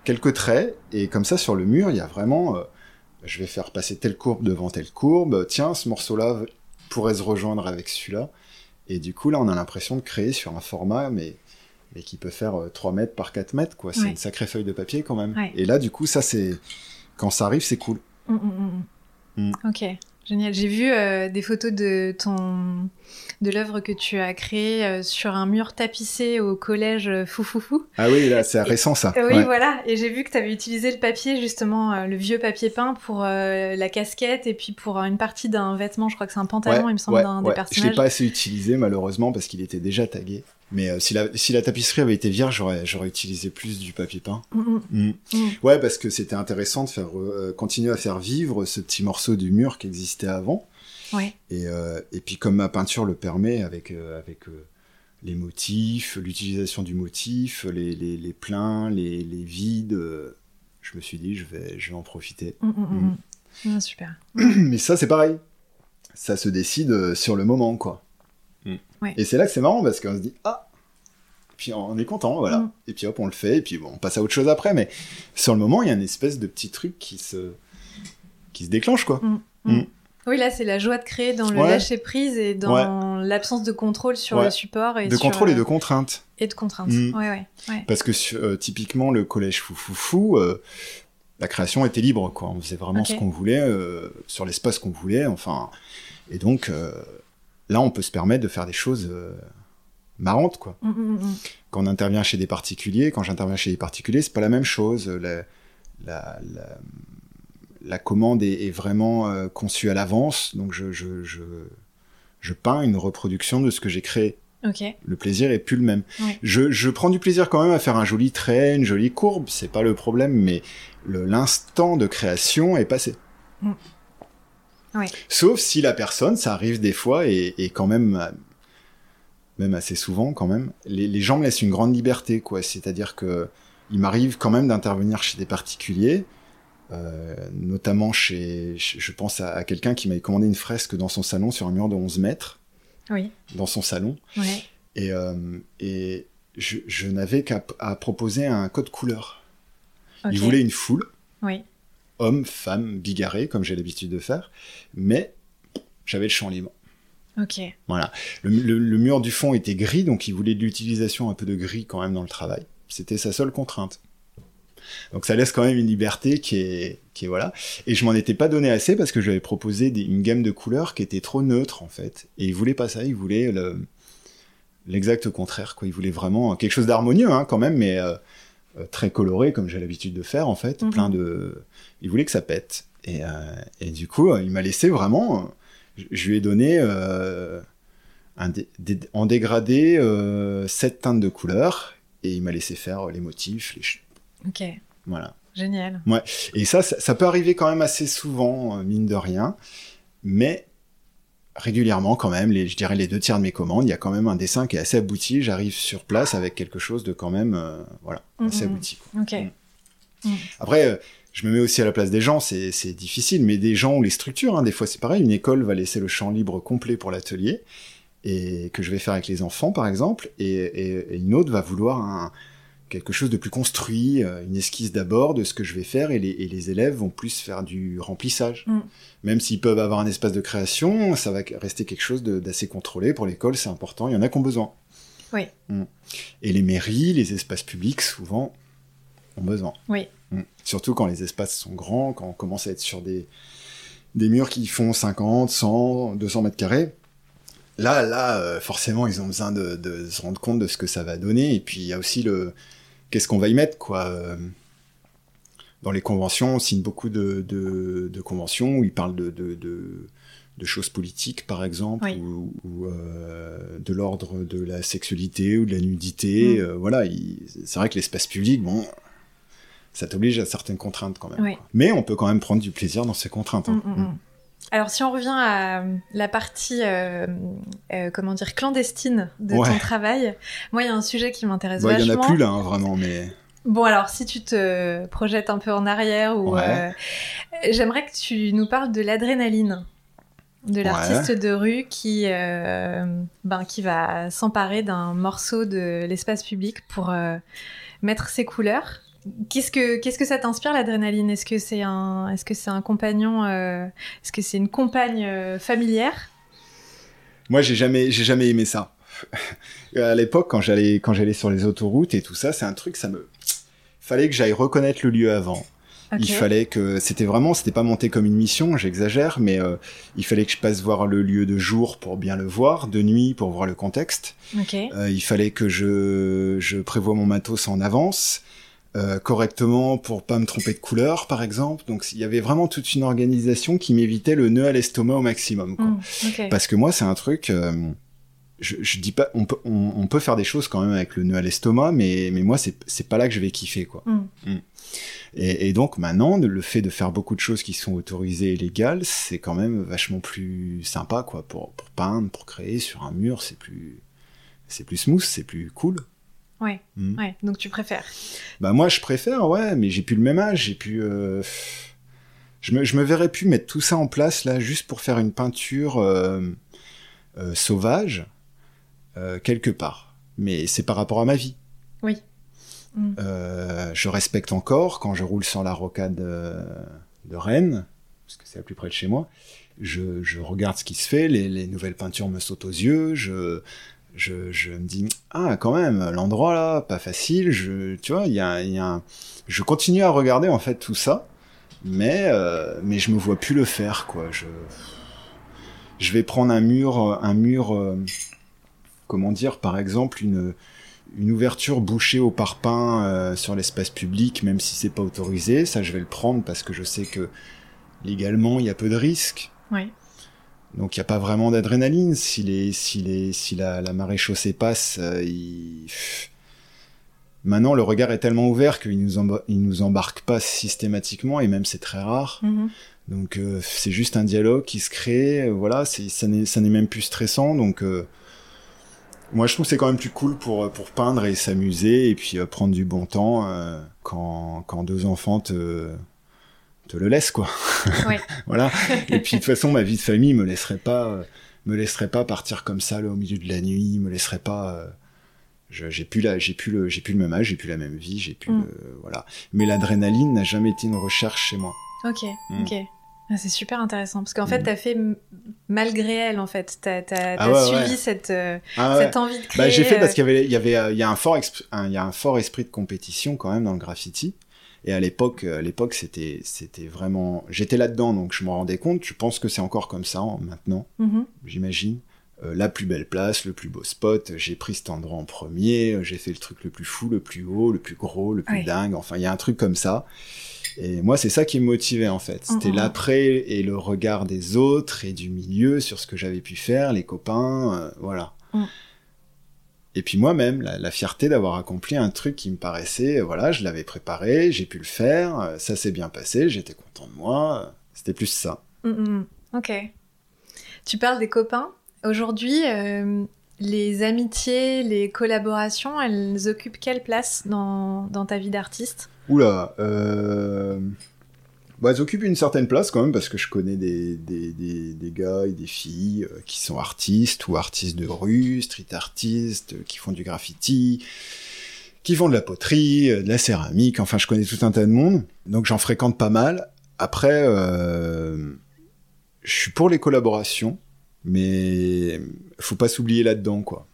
quelques traits, et comme ça sur le mur, il y a vraiment, euh, je vais faire passer telle courbe devant telle courbe, tiens, ce morceau-là pourrait se rejoindre avec celui-là, et du coup là on a l'impression de créer sur un format, mais, mais qui peut faire euh, 3 mètres par 4 mètres, quoi, c'est Ouais. une sacrée feuille de papier quand même. Ouais. Et là du coup ça c'est, quand ça arrive c'est cool. Mm, Mm. mm. Ok, génial. J'ai vu euh, des photos de ton de l'œuvre que tu as créée euh, sur un mur tapissé au collège euh, Foufoufou. Ah oui, là c'est récent ça. Euh, oui, Ouais. voilà. Et j'ai vu que tu avais utilisé le papier, justement, euh, le vieux papier peint pour euh, la casquette et puis pour euh, une partie d'un vêtement. Je crois que c'est un pantalon, Ouais, il me semble, ouais, d'un des Je l'ai personnages. pas assez utilisé malheureusement parce qu'il était déjà tagué. Mais euh, si, la, si la tapisserie avait été vierge, j'aurais, j'aurais utilisé plus du papier peint. Mm, mm, Mm. Ouais, parce que c'était intéressant de faire euh, continuer à faire vivre ce petit morceau du mur qui existait avant. Ouais. Et, euh, et puis comme ma peinture le permet, avec, avec les motifs, l'utilisation du motif, les, les, les pleins, les, les vides, je me suis dit, je vais, je vais en profiter. Ah, super. <clears throat> Mais ça, c'est pareil. Ça se décide sur le moment, quoi. Mm. Ouais. Et c'est là que c'est marrant, parce qu'on se dit, ah puis on est content, voilà. Mm. Et puis hop, on le fait, et puis bon, on passe à autre chose après. Mais sur le moment, il y a une espèce de petit truc qui se, qui se déclenche, quoi. Oui, là, c'est la joie de créer dans le Ouais. lâcher prise et dans l'absence de contrôle sur Ouais. le support et de sur, contrôle et euh, de contrainte. et de. Mm. Ouais, ouais. Parce que euh, typiquement, le collège Foufoufou, euh, la création était libre, quoi. On faisait vraiment ce qu'on voulait, euh, sur l'espace qu'on voulait, enfin. Et donc, euh, là, on peut se permettre de faire des choses euh, marrantes, quoi. Mm, mm, mm. Quand on intervient chez des particuliers, quand j'interviens chez des particuliers, c'est pas la même chose. La, la, la, la commande est, est vraiment euh, conçue à l'avance, donc je, je, je, je peins une reproduction de ce que j'ai créé. Le plaisir est plus le même. Ouais. Je, je prends du plaisir quand même à faire un joli trait, une jolie courbe, c'est pas le problème, mais l'instant de création est passé. Ouais. Sauf si la personne, ça arrive des fois, et, et quand même, même assez souvent quand même, les, les gens me laissent une grande liberté, quoi. C'est-à-dire que il m'arrive quand même d'intervenir chez des particuliers, euh, notamment chez, je pense à, à quelqu'un qui m'avait commandé une fresque dans son salon sur un mur de 11 mètres, Oui. dans son salon. Ouais. Et, euh, et je, je n'avais qu'à proposer un code couleur. Il voulait une foule, Oui. Hommes, femmes, bigarrés, comme j'ai l'habitude de faire, mais j'avais le champ libre. Ok. Voilà. Le, le- le mur du fond était gris, donc il voulait de l'utilisation un peu de gris quand même dans le travail. C'était sa seule contrainte. Donc ça laisse quand même une liberté qui est, qui est voilà. Et je m'en étais pas donné assez parce que j'avais proposé des- une gamme de couleurs qui était trop neutre en fait. Et il voulait pas ça, il voulait le- l'exact contraire. Quoi. Il voulait vraiment quelque chose d'harmonieux hein, quand même, mais euh, très coloré comme j'ai l'habitude de faire en fait. Mhm. Plein de, il voulait que ça pète. Et, euh, et du coup, euh, il m'a laissé vraiment. euh, je- je lui ai donné euh, un dé- dé- en dégradé euh, sept teintes de couleurs et il m'a laissé faire les motifs, les Ok. voilà. Génial. Et ça, ça, ça peut arriver quand même assez souvent, euh, mine de rien, mais régulièrement quand même, les, je dirais les deux tiers de mes commandes, il y a quand même un dessin qui est assez abouti. J'arrive sur place avec quelque chose de quand même, euh, voilà, assez Mhm. abouti. quoi. Ok. Mm. Après, euh, je me mets aussi à la place des gens, c'est c'est difficile, mais des gens ou les structures, hein, des fois c'est pareil, une école va laisser le champ libre complet pour l'atelier, et que je vais faire avec les enfants par exemple, et, et- et une autre va vouloir un- quelque chose de plus construit, euh, une esquisse d'abord de ce que je vais faire, et les, et les élèves vont plus faire du remplissage. Mm. Même s'ils peuvent avoir un espace de création, ça va rester quelque chose d'assez contrôlé pour l'école, c'est important, il y en a qui ont besoin. Oui. Mm. Et les mairies, les espaces publics, souvent, ont besoin. Oui. Mm. Surtout quand les espaces sont grands, quand on commence à être sur des, des murs qui font 50, 100, 200 mètres carrés. Là, là, euh, forcément, ils ont besoin de, de se rendre compte de ce que ça va donner. Et puis, il y a aussi le... Qu'est-ce qu'on va y mettre, quoi euh, dans les conventions, on signe beaucoup de, de, de conventions où ils parlent de, de, de, de choses politiques, par exemple, Oui. ou, ou, euh, de l'ordre de la sexualité ou de la nudité. Mm. euh, voilà, il- c'est vrai que l'espace public, bon, ça t'oblige à certaines contraintes quand même. Oui. Mais on peut quand même prendre du plaisir dans ces contraintes. hein. Mm, mm. Alors, si on revient à euh, la partie, euh, euh, comment dire, clandestine de Ouais. ton travail, moi, il y a un sujet qui m'intéresse Bah, Il y vachement. en a plus là, hein, vraiment, mais Bon, alors, si tu te projettes un peu en arrière, ou Ouais. euh, j'aimerais que tu nous parles de l'adrénaline de l'artiste de rue qui, euh, ben, qui va s'emparer d'un morceau de l'espace public pour euh, mettre ses couleurs. Qu'est-ce que qu'est-ce que ça t'inspire l'adrénaline? Est-ce que c'est un est-ce que c'est un compagnon euh, Est-ce que c'est une compagne euh, familière? Moi j'ai jamais, j'ai jamais aimé ça. <laughs> à l'époque, quand j'allais, quand j'allais sur les autoroutes et tout ça, c'est un truc, ça me, fallait que j'aille reconnaître le lieu avant. Il fallait que c'était vraiment, c'était pas monté comme une mission, j'exagère, mais euh, il fallait que je passe voir le lieu de jour pour bien le voir, de nuit pour voir le contexte. Ok. Euh, il fallait que je, je prévoie mon matos en avance. Euh, correctement pour pas me tromper de couleur par exemple donc il y avait vraiment toute une organisation qui m'évitait le nœud à l'estomac au maximum quoi. Mm, ok. Parce que moi, c'est un truc. euh, je, je dis pas, on peut, on, on peut faire des choses quand même avec le nœud à l'estomac, mais, mais moi, c'est c'est pas là que je vais kiffer, quoi. Mm. Et, et donc maintenant, le fait de faire beaucoup de choses qui sont autorisées et légales, c'est quand même vachement plus sympa, quoi, pour, pour peindre, pour créer sur un mur, c'est plus, c'est plus smooth, c'est plus cool. Ouais. Mm. Ouais. Donc tu préfères. Bah moi, je préfère, ouais, mais j'ai plus le même âge, j'ai plus. euh, Je me, je me verrais plus mettre tout ça en place là, juste pour faire une peinture euh, euh, sauvage quelque part. Mais c'est par rapport à ma vie. Oui. Mm. Euh, je respecte encore quand je roule sur la rocade de Rennes, parce que c'est la plus près de chez moi. Je, je regarde ce qui se fait, les, les nouvelles peintures me sautent aux yeux. Je, je, me dis ah quand même l'endroit là pas facile je tu vois il y a, y a un... je continue à regarder en fait tout ça mais euh, mais je me vois plus le faire quoi je je vais prendre un mur un mur euh, comment dire par exemple une une ouverture bouchée au parpaing euh, sur l'espace public même si c'est pas autorisé ça je vais le prendre parce que je sais que légalement il y a peu de risques Ouais. Donc il n'y a pas vraiment d'adrénaline. Si, les, si, les, si la, la marée chaussée passe, euh, il... maintenant le regard est tellement ouvert qu'il nous, emba- il nous embarque pas systématiquement et même c'est très rare. Mhm. Donc euh, c'est juste un dialogue qui se crée. euh, voilà, ça, n'est, même plus stressant. Donc euh, moi je trouve que c'est quand même plus cool pour, pour peindre et s'amuser et puis prendre du bon temps quand, quand deux enfants te, te le laissent quoi. <laughs> Voilà. Et puis de toute façon, ma vie de famille me laisserait pas, euh, me laisserait pas partir comme ça là au milieu de la nuit, me laisserait pas. euh, j'ai plus la, j'ai plus le, j'ai plus le même âge, j'ai plus la même vie, j'ai plus Mm. le- voilà. Mais l'adrénaline n'a jamais été une recherche chez moi. Ok, Mm. ok. Ah, c'est super intéressant parce qu'en fait, Mm. t'as fait m- malgré elle, en fait. T'as as, Ah ouais, suivi ouais. cette, euh, Ah ouais. cette envie de créer. Bah, j'ai fait parce qu'il y avait, il y avait, il y a un fort, il y a un fort esprit de compétition quand même dans le graffiti. Et à l'époque, euh, à l'époque, c'était, c'était vraiment, j'étais là-dedans, donc je m'en rendais compte. Je pense que c'est encore comme ça hein, maintenant? mhm. j'imagine. Euh, la plus belle place, le plus beau spot, j'ai pris cet endroit en premier, euh, j'ai fait le truc le plus fou, le plus haut, le plus gros, le plus dingue, enfin il y a un truc comme ça. Et moi c'est ça qui me motivait en fait, c'était Mhm. l'après et le regard des autres et du milieu sur ce que j'avais pu faire, les copains, euh, voilà. Mhm. Et puis moi-même, la, la fierté d'avoir accompli un truc qui me paraissait, euh, voilà, je l'avais préparé, j'ai pu le faire, euh, ça s'est bien passé, j'étais content de moi, euh, c'était plus ça. Mm, mm. Ok. Tu parles des copains. Aujourd'hui, euh, les amitiés, les collaborations, elles occupent quelle place dans, dans ta vie d'artiste? Oula, euh... bah, elles occupent une certaine place quand même parce que je connais des, des, des, des gars et des filles euh, qui sont artistes ou artistes de rue, street artistes, euh, qui font du graffiti, qui font de la poterie, euh, de la céramique, enfin je connais tout un tas de monde, donc j'en fréquente pas mal. Après, je suis pour les collaborations, mais faut pas s'oublier là-dedans quoi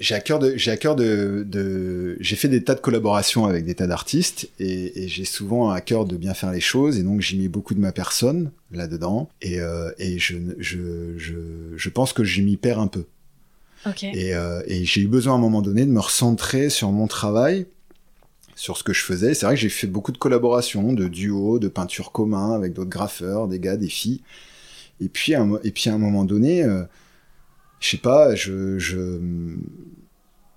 j'ai à cœur de, j'ai à cœur de, de- j'ai fait des tas de collaborations avec des tas d'artistes et, et j'ai souvent à cœur de bien faire les choses et donc j'y mets beaucoup de ma personne là-dedans et, euh, et je, je, je, je pense que je m'y perds un peu Ok. et, euh, et j'ai eu besoin à un moment donné de me recentrer sur mon travail, sur ce que je faisais. C'est vrai que j'ai fait beaucoup de collaborations, de duos, de peintures communs avec d'autres graffeurs, des gars, des filles. Et puis, à un, et puis à un moment donné, euh, je sais pas, je, je,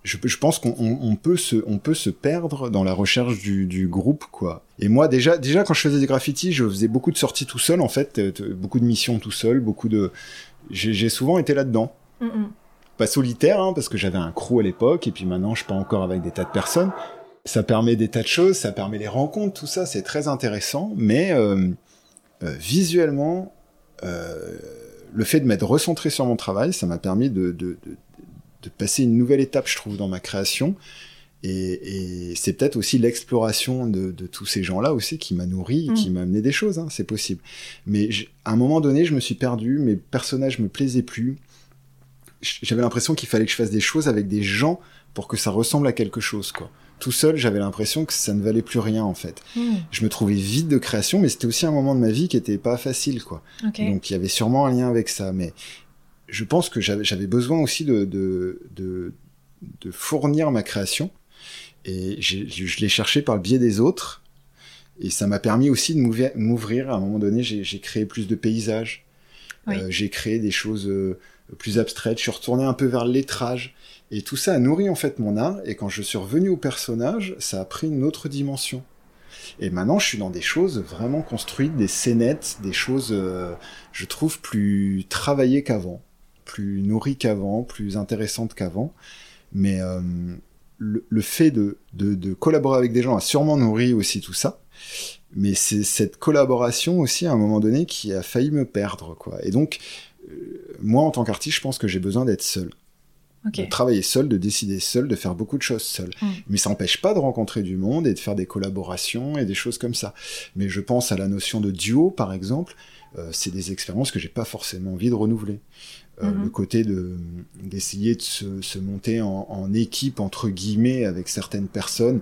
je, je pense qu'on on peut se, on peut se perdre dans la recherche du, du groupe, quoi. Et moi, déjà, déjà quand je faisais des graffitis, je faisais beaucoup de sorties tout seul, en fait, euh, beaucoup de missions tout seul, beaucoup de, j'ai souvent été là-dedans. Mm, mm. Pas solitaire, hein, parce que j'avais un crew à l'époque, et puis maintenant, je pas encore avec des tas de personnes. Ça permet des tas de choses, ça permet les rencontres, tout ça, c'est très intéressant, mais euh, euh, visuellement, euh, le fait de m'être recentré sur mon travail, ça m'a permis de, de, de, de, passer une nouvelle étape, je trouve, dans ma création. Et, et c'est peut-être aussi l'exploration de, de, tous ces gens-là aussi qui m'a nourri, Mm. qui m'a amené des choses, hein, c'est possible. Mais à un moment donné, je me suis perdu, mes personnages me plaisaient plus. J'avais l'impression qu'il fallait que je fasse des choses avec des gens pour que ça ressemble à quelque chose, quoi. Tout seul, j'avais l'impression que ça ne valait plus rien, en fait. Mm. Je me trouvais vide de création, mais c'était aussi un moment de ma vie qui était pas facile, quoi. Donc il y avait sûrement un lien avec ça, mais je pense que j'avais besoin aussi de, de, de, de fournir ma création, et je, je l'ai cherché par le biais des autres, et ça m'a permis aussi de m'ouvrir-. À un moment donné, j'ai j'ai créé plus de paysages, Oui. Euh, j'ai créé des choses euh, plus abstraites, je suis retourné un peu vers le lettrage, et tout ça a nourri en fait mon art, et quand je suis revenu au personnage, ça a pris une autre dimension. Et maintenant, je suis dans des choses vraiment construites, des scénettes, des choses, euh, je trouve, plus travaillées qu'avant, plus nourries qu'avant, plus intéressantes qu'avant. Mais euh, le, fait de collaborer avec des gens a sûrement nourri aussi tout ça. Mais c'est cette collaboration aussi, à un moment donné, qui a failli me perdre, quoi. Et donc, euh, moi, en tant qu'artiste, je pense que j'ai besoin d'être seul De travailler seul, de décider seul, de faire beaucoup de choses seul. Mm. Mais ça n'empêche pas de rencontrer du monde et de faire des collaborations et des choses comme ça. Mais je pense à la notion de duo, par exemple. euh, c'est des expériences que j'ai pas forcément envie de renouveler. Euh, Mhm. Le côté de d'essayer de se, se monter en, en équipe entre guillemets avec certaines personnes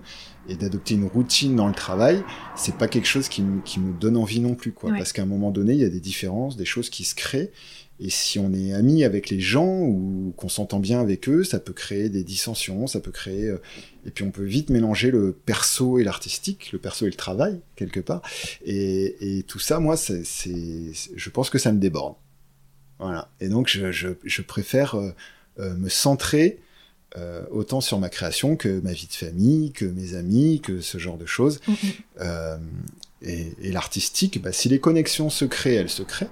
et d'adopter une routine dans le travail, c'est pas quelque chose qui, me- qui me donne envie non plus, quoi. Ouais. Parce qu'à un moment donné, il y a des différences, des choses qui se créent. Et si on est ami avec les gens ou qu'on s'entend bien avec eux, ça peut créer des dissensions, ça peut créer... euh, Et puis on peut vite mélanger le perso et l'artistique, le perso et le travail, quelque part. Et, et tout ça, moi, c'est, je pense que ça me déborde. Voilà. Et donc je, je, je préfère euh, euh, me centrer euh, autant sur ma création que ma vie de famille, que mes amis, que ce genre de choses. Mm, mm. Euh, et et l'artistique, bah, si les connexions se créent, elles se créent,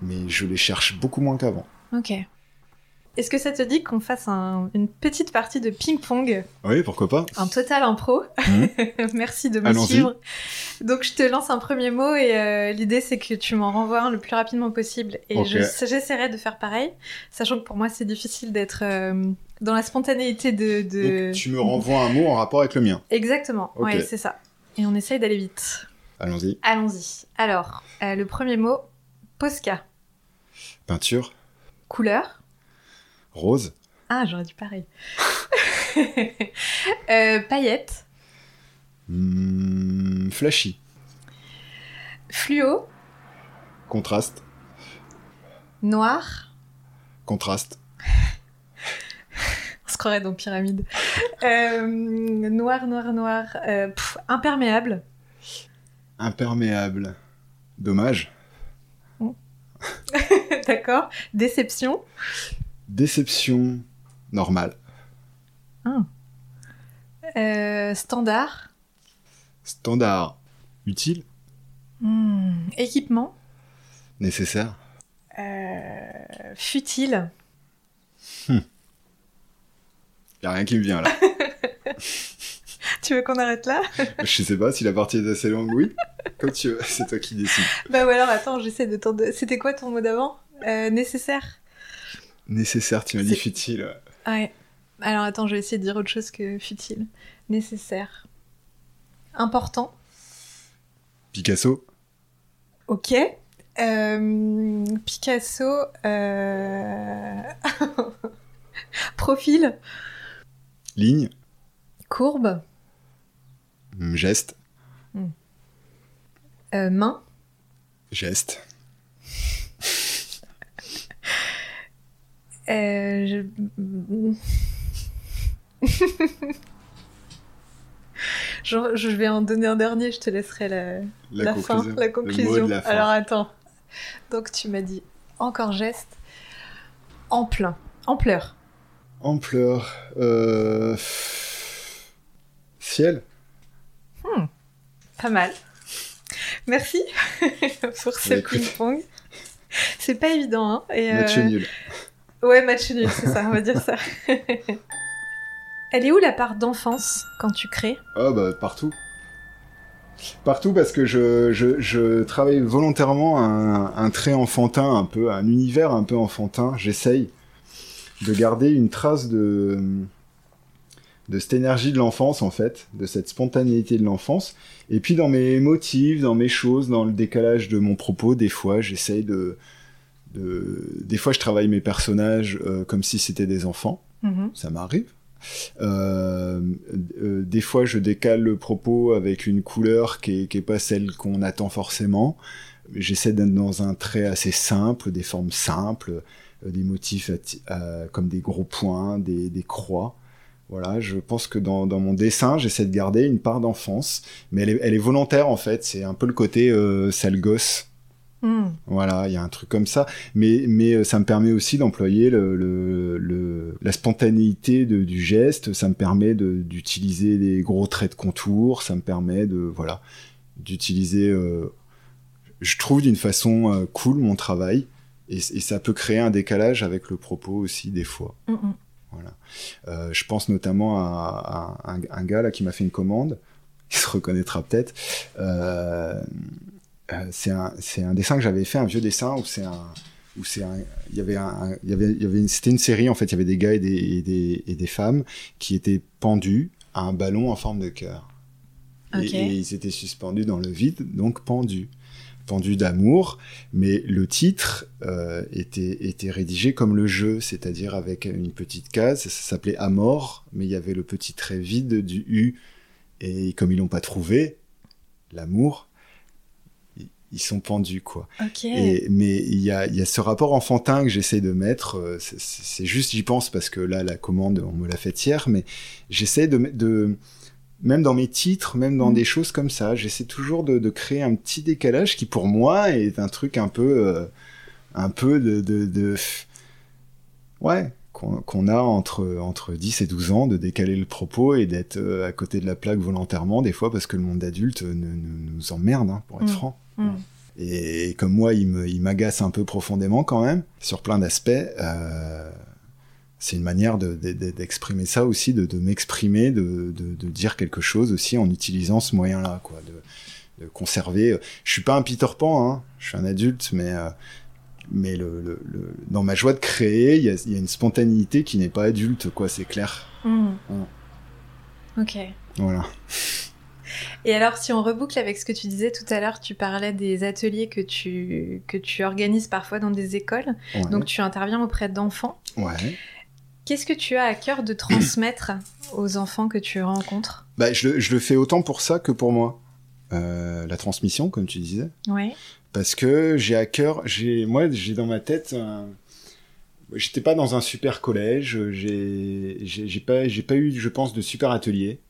mais je les cherche beaucoup moins qu'avant. Ok. Est-ce que ça te dit qu'on fasse un- une petite partie de ping-pong, Oui, pourquoi pas un total impro Mhm. <laughs> Merci de me suivre. Donc je te lance un premier mot et euh, l'idée c'est que tu m'en renvoies un le plus rapidement possible. Et Ok. je- j'essaierai de faire pareil, sachant que pour moi c'est difficile d'être euh, dans la spontanéité de... de... Donc tu me renvoies un mot en rapport avec le mien. Exactement, Ok. ouais c'est ça. Et on essaye d'aller vite. Allons-y. Allons-y. Alors, euh, le premier mot, Posca. Peinture, Couleur. rose, Ah, j'aurais dit pareil. <laughs> euh, paillettes. hmm, flashy, Fluo. contraste, Noir. contraste, <laughs> On se croirait dans Pyramide. Euh, noir, noir, noir. Euh, pff, imperméable. imperméable, dommage, <laughs> <laughs> D'accord. Déception. déception, normal, Euh, standard. standard, utile, Hmm, Équipement. nécessaire, Euh, futile. y a rien qui me vient là. <laughs> <laughs> Tu veux qu'on arrête là <laughs> Je sais pas si la partie est assez longue, oui. Comme tu veux, c'est toi qui décides. Bah ou alors attends, j'essaie de t'en... C'était quoi ton mot d'avant? Euh, Nécessaire. Nécessaire, tu m'as dit futile. ouais. Ouais. Alors attends, je vais essayer de dire autre chose que futile. Nécessaire. Important. Picasso, Ok. Euh, Picasso. euh, <laughs> Profil. ligne, Courbe. Geste, euh, main. geste, Euh, je- <laughs> je vais en donner un dernier, je te laisserai la, la, fin, la conclusion. Alors attends. Donc tu m'as dit encore geste, en plein, ampleur. Ampleur. Euh... Ciel. Hmm, pas mal. Merci <laughs> pour ce ping-pong. C'est pas évident, hein. Et match euh, nul. Ouais, match nul, c'est ça, on va dire ça. <laughs> Elle est où la part d'enfance quand tu crées? Ah bah partout. Partout parce que je, je, je travaille volontairement un, un, trait enfantin, un peu, un univers un peu enfantin. J'essaye de garder une trace de, de cette énergie de l'enfance en fait, de cette spontanéité de l'enfance. Et puis dans mes motifs, dans mes choses, dans le décalage de mon propos, des fois j'essaye de, de, des fois je travaille mes personnages euh, comme si c'était des enfants. Mm-hmm. Ça m'arrive. Euh, euh, des fois, je décale le propos avec une couleur qui est, qui est pas celle qu'on attend forcément. J'essaie d'être dans un trait assez simple, des formes simples, des motifs comme des gros points, des, des, croix. Voilà, je pense que dans, dans mon dessin, j'essaie de garder une part d'enfance, mais elle est, elle est, volontaire en fait. C'est un peu le côté euh, sale gosse Hmm. Voilà, il y a un truc comme ça, mais mais euh, ça me permet aussi d'employer le, le, la spontanéité de, du geste. Ça me permet d'utiliser des gros traits de contour. Ça me permet de voilà d'utiliser. Euh, je trouve d'une façon euh, cool mon travail et, et, ça peut créer un décalage avec le propos aussi des fois. Hmm, hmm. Voilà. Euh, je pense notamment à, à un, un, gars là qui m'a fait une commande. <laughs> Il se reconnaîtra peut-être. Euh, euh, c'est un, un dessin que j'avais fait, un vieux dessin où c'est un, où c'est un, il y avait un, il y avait, il y avait c'était une série en fait, il y avait des gars et des, et des, et des femmes qui étaient pendus à un ballon en forme de cœur. Et, ils étaient suspendus dans le vide, donc pendus pendus d'amour, mais le titre euh, était, était rédigé comme le jeu, c'est-à-dire avec une petite case, ça s'appelait Amor, mais il y avait le petit trait vide du U, et comme ils l'ont pas trouvé, l'amour, ils sont pendus quoi. Et, mais il y a, y a ce rapport enfantin que j'essaie de mettre. Euh, c'est juste j'y pense parce que là la commande on me l'a faite hier, mais j'essaie de, de même dans mes titres, même dans mm. des choses comme ça, j'essaie toujours de, de, créer un petit décalage qui pour moi est un truc un peu euh, un peu de, de, de... ouais qu'on a entre, entre 10 et 12 ans, de décaler le propos et d'être euh, à côté de la plaque volontairement, des fois parce que le monde adulte nous emmerde, hein, pour être mm. franc. Mm. Et comme moi, il m'agace un peu profondément quand même, sur plein d'aspects. Euh, c'est une manière d'exprimer ça aussi, de, m'exprimer, de, dire quelque chose aussi en utilisant ce moyen-là, quoi, de, conserver. Je suis pas un Peter Pan, hein, je suis un adulte, mais euh, mais le, dans ma joie de créer, il y a, une spontanéité qui n'est pas adulte, quoi, c'est clair. Mm. Ok. Voilà. Et alors, si on reboucle avec ce que tu disais tout à l'heure, tu parlais des ateliers que tu, que tu organises parfois dans des écoles. Donc, tu interviens auprès d'enfants. Ouais. Qu'est-ce que tu as à cœur de transmettre <clears throat> aux enfants que tu rencontres? Bah, je, je, le fais autant pour ça que pour moi. Euh, la transmission, comme tu disais. Ouais. Parce que j'ai à cœur, j'ai, moi, j'ai dans ma tête. J'étais pas dans un super collège, j'ai, j'ai pas, j'ai pas eu, je pense, de super ateliers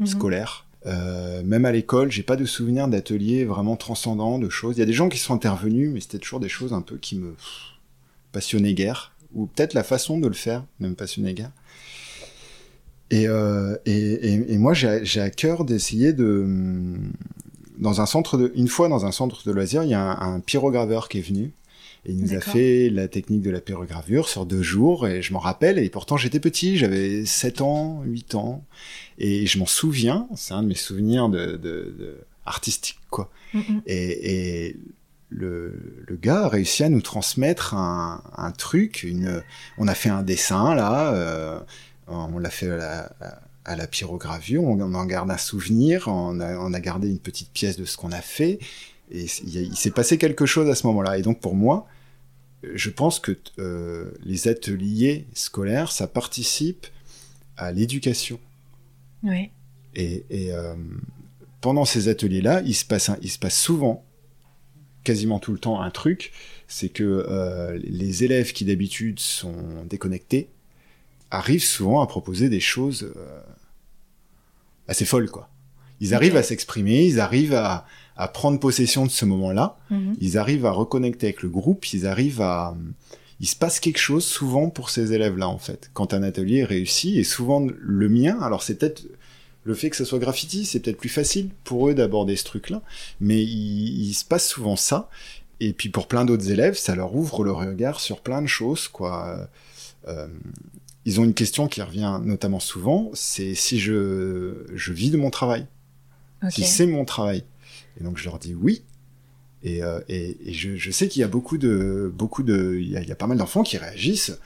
mhm. scolaires. Euh, même à l'école, j'ai pas de souvenir d'ateliers vraiment transcendants, de choses. Il y a des gens qui sont intervenus, mais c'était toujours des choses un peu qui me passionnaient guère, ou peut-être la façon de le faire, même passionner guère. Et, euh, et, et, moi, j'ai à cœur d'essayer de, dans un centre de, une fois dans un centre de loisirs, il y a un, un pyrograveur qui est venu. Et il nous a fait la technique de la pyrogravure sur deux jours, et je m'en rappelle, et pourtant j'étais petit, j'avais 7 ans, 8 ans. Et je m'en souviens, c'est un de mes souvenirs de, de, de artistiques, quoi. Et, et le, le, gars a réussi à nous transmettre un, un, truc, une, on a fait un dessin là, euh, on l'a fait à la, à la, pyrogravure, on, en garde un souvenir, on a, on a gardé une petite pièce de ce qu'on a fait, et il, il s'est passé quelque chose à ce moment-là. Et donc pour moi, je pense que euh, les ateliers scolaires, ça participe à l'éducation. Oui. Et, euh, pendant ces ateliers-là, il se passe, il se passe souvent, quasiment tout le temps, un truc, c'est que euh, les élèves qui d'habitude sont déconnectés arrivent souvent à proposer des choses euh, assez folles, quoi. Ils arrivent à s'exprimer, ils arrivent à, à prendre possession de ce moment-là, Mhm. ils arrivent à reconnecter avec le groupe, ils arrivent à... Il se passe quelque chose souvent pour ces élèves-là, en fait, quand un atelier réussit, et souvent le mien, alors c'est peut-être le fait que ce soit graffiti, c'est peut-être plus facile pour eux d'aborder ce truc-là, mais il, il se passe souvent ça, et puis pour plein d'autres élèves, ça leur ouvre le regard sur plein de choses, quoi. Euh, ils ont une question qui revient notamment souvent, c'est si je, je vis de mon travail si c'est mon travail. Et donc je leur dis oui. Et, euh, et, et je, je sais qu'il y a beaucoup de, beaucoup de, il y a, il y a pas mal d'enfants qui réagissent.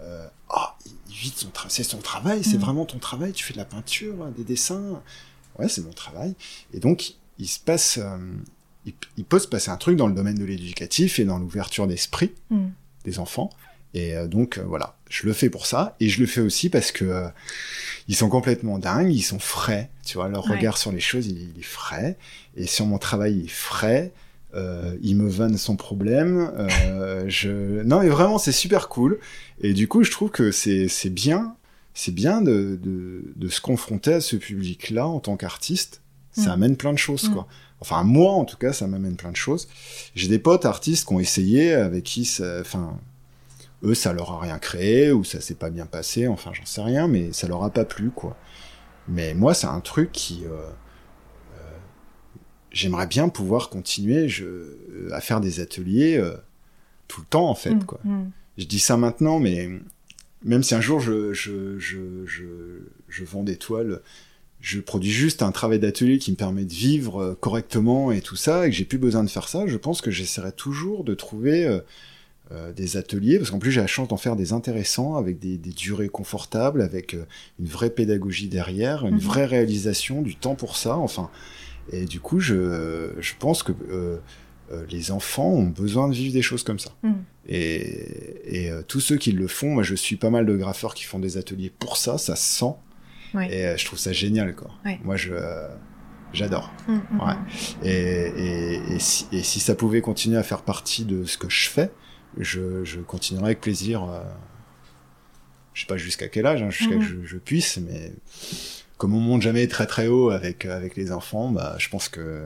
Euh, ah, de son travail, c'est son travail, c'est Mm. vraiment ton travail. Tu fais de la peinture, des dessins. Ouais, c'est mon travail. Et donc il se passe, euh, il, il peut se passer un truc dans le domaine de l'éducatif et dans l'ouverture d'esprit Mm. des enfants. Et euh, donc euh, voilà, je le fais pour ça et je le fais aussi parce que ils sont complètement dingues, ils sont frais, tu vois, leur Ouais. regard sur les choses, il, il est frais et sur mon travail, il est frais. Euh, ils me vannent sans problème. Euh, je... Non, mais vraiment, c'est super cool. Et du coup, je trouve que c'est bien, c'est bien de, de, de se confronter à ce public-là en tant qu'artiste. Ça Mm. amène plein de choses, Mm. quoi. Enfin, moi, en tout cas, ça m'amène plein de choses. J'ai des potes artistes qui ont essayé, avec qui, ça... enfin, eux, ça leur a rien créé, ou ça s'est pas bien passé, enfin, j'en sais rien, mais ça leur a pas plu, quoi. Mais moi, c'est un truc qui... euh, J'aimerais bien pouvoir continuer je, à faire des ateliers euh, tout le temps, en fait, Mm. quoi. Mm. Je dis ça maintenant, mais même si un jour je, je, je, je, je vends des toiles, je produis juste un travail d'atelier qui me permet de vivre euh, correctement et tout ça, et que j'ai plus besoin de faire ça, je pense que j'essaierai toujours de trouver euh, euh, des ateliers, parce qu'en plus j'ai la chance d'en faire des intéressants, avec des, des durées confortables, avec euh, une vraie pédagogie derrière, une Mhm. vraie réalisation, du temps pour ça, enfin. Et du coup, je, je pense que euh, euh, les enfants ont besoin de vivre des choses comme ça. Mm. Et, et euh, tous ceux qui le font, moi je suis pas mal de graffeurs qui font des ateliers pour ça, ça se sent. Ouais. Et euh, je trouve ça génial, quoi. Ouais. Moi je euh, j'adore. Mm, mm, Ouais. Et, et, et, si, et si ça pouvait continuer à faire partie de ce que je fais, je, je continuerai avec plaisir. euh, je sais pas jusqu'à quel âge, hein, jusqu'à que je, je puisse, mais comme on monte jamais très très haut avec avec les enfants, bah je pense que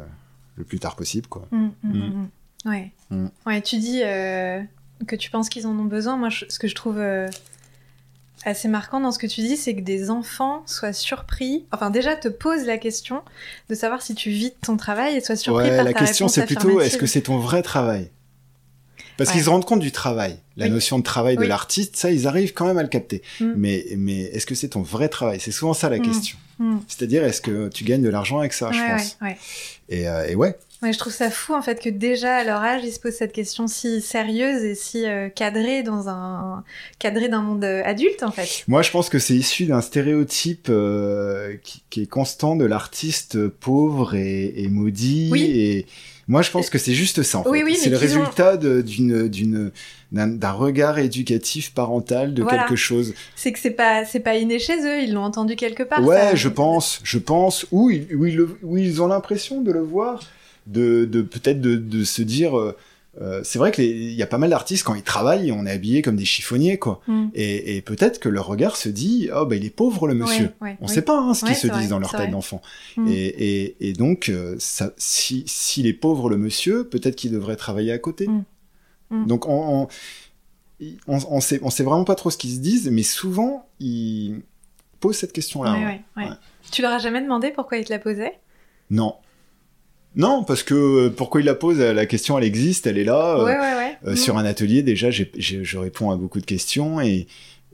le plus tard possible, quoi. Mm, mm, Mm. mm, mm. Ouais. Ouais, tu dis euh, que tu penses qu'ils en ont besoin. Moi, je- ce que je trouve euh, assez marquant dans ce que tu dis, c'est que des enfants soient surpris, enfin déjà te posent la question de savoir si tu vis ton travail et soient surpris Ouais, par la ta question réponse c'est plutôt est-ce que c'est ton vrai travail? Parce Ouais. qu'ils se rendent compte du travail, la Oui. notion de travail de l'artiste, ça ils arrivent quand même à le capter. Mm. Mais mais est-ce que c'est ton vrai travail? C'est souvent ça la Mm. question. Mm. C'est-à-dire est-ce que tu gagnes de l'argent avec ça, je Ouais, pense? ouais, ouais. Et, euh, et ouais, je trouve ça fou en fait que déjà à leur âge ils se posent cette question si sérieuse et si euh, cadrée dans un cadrée d'un monde euh, adulte en fait. moi je pense que c'est issu d'un stéréotype euh, qui, qui est constant de l'artiste pauvre et, et maudit. Oui. Et moi je pense que c'est juste ça. En fait. Oui, oui, c'est le ont- résultat d'une d'une d'un d'un regard éducatif parental de Voilà. quelque chose. C'est que c'est pas c'est pas inné chez eux, ils l'ont entendu quelque part. Ouais, ça. je pense, je pense, ou ils, ou ils, le- ou ils ont l'impression de le voir, de, de peut-être de, de se dire, euh, euh, c'est vrai que les- il y a pas mal d'artistes quand ils travaillent, on est habillés comme des chiffonniers, quoi. Mm. Et, et peut-être que leur regard se dit, oh bah il est pauvre le monsieur. Ouais, ouais, On oui. sait pas hein, ce qu'ils se disent dans leur tête d'enfant. Mm. Et, et, et donc, euh, ça, si s'il est pauvre le monsieur, peut-être qu'il devrait travailler à côté. Mm. Donc on, on, on, on sait, on sait vraiment pas trop ce qu'ils se disent, mais souvent ils posent cette question-là. Ouais. Tu leur as jamais demandé pourquoi ils te la posaient? Non. Non, parce que euh, pourquoi il la pose La question, elle existe, elle est là. euh, Ouais, ouais, ouais. euh. Sur un atelier, déjà, j'ai- je réponds à beaucoup de questions et,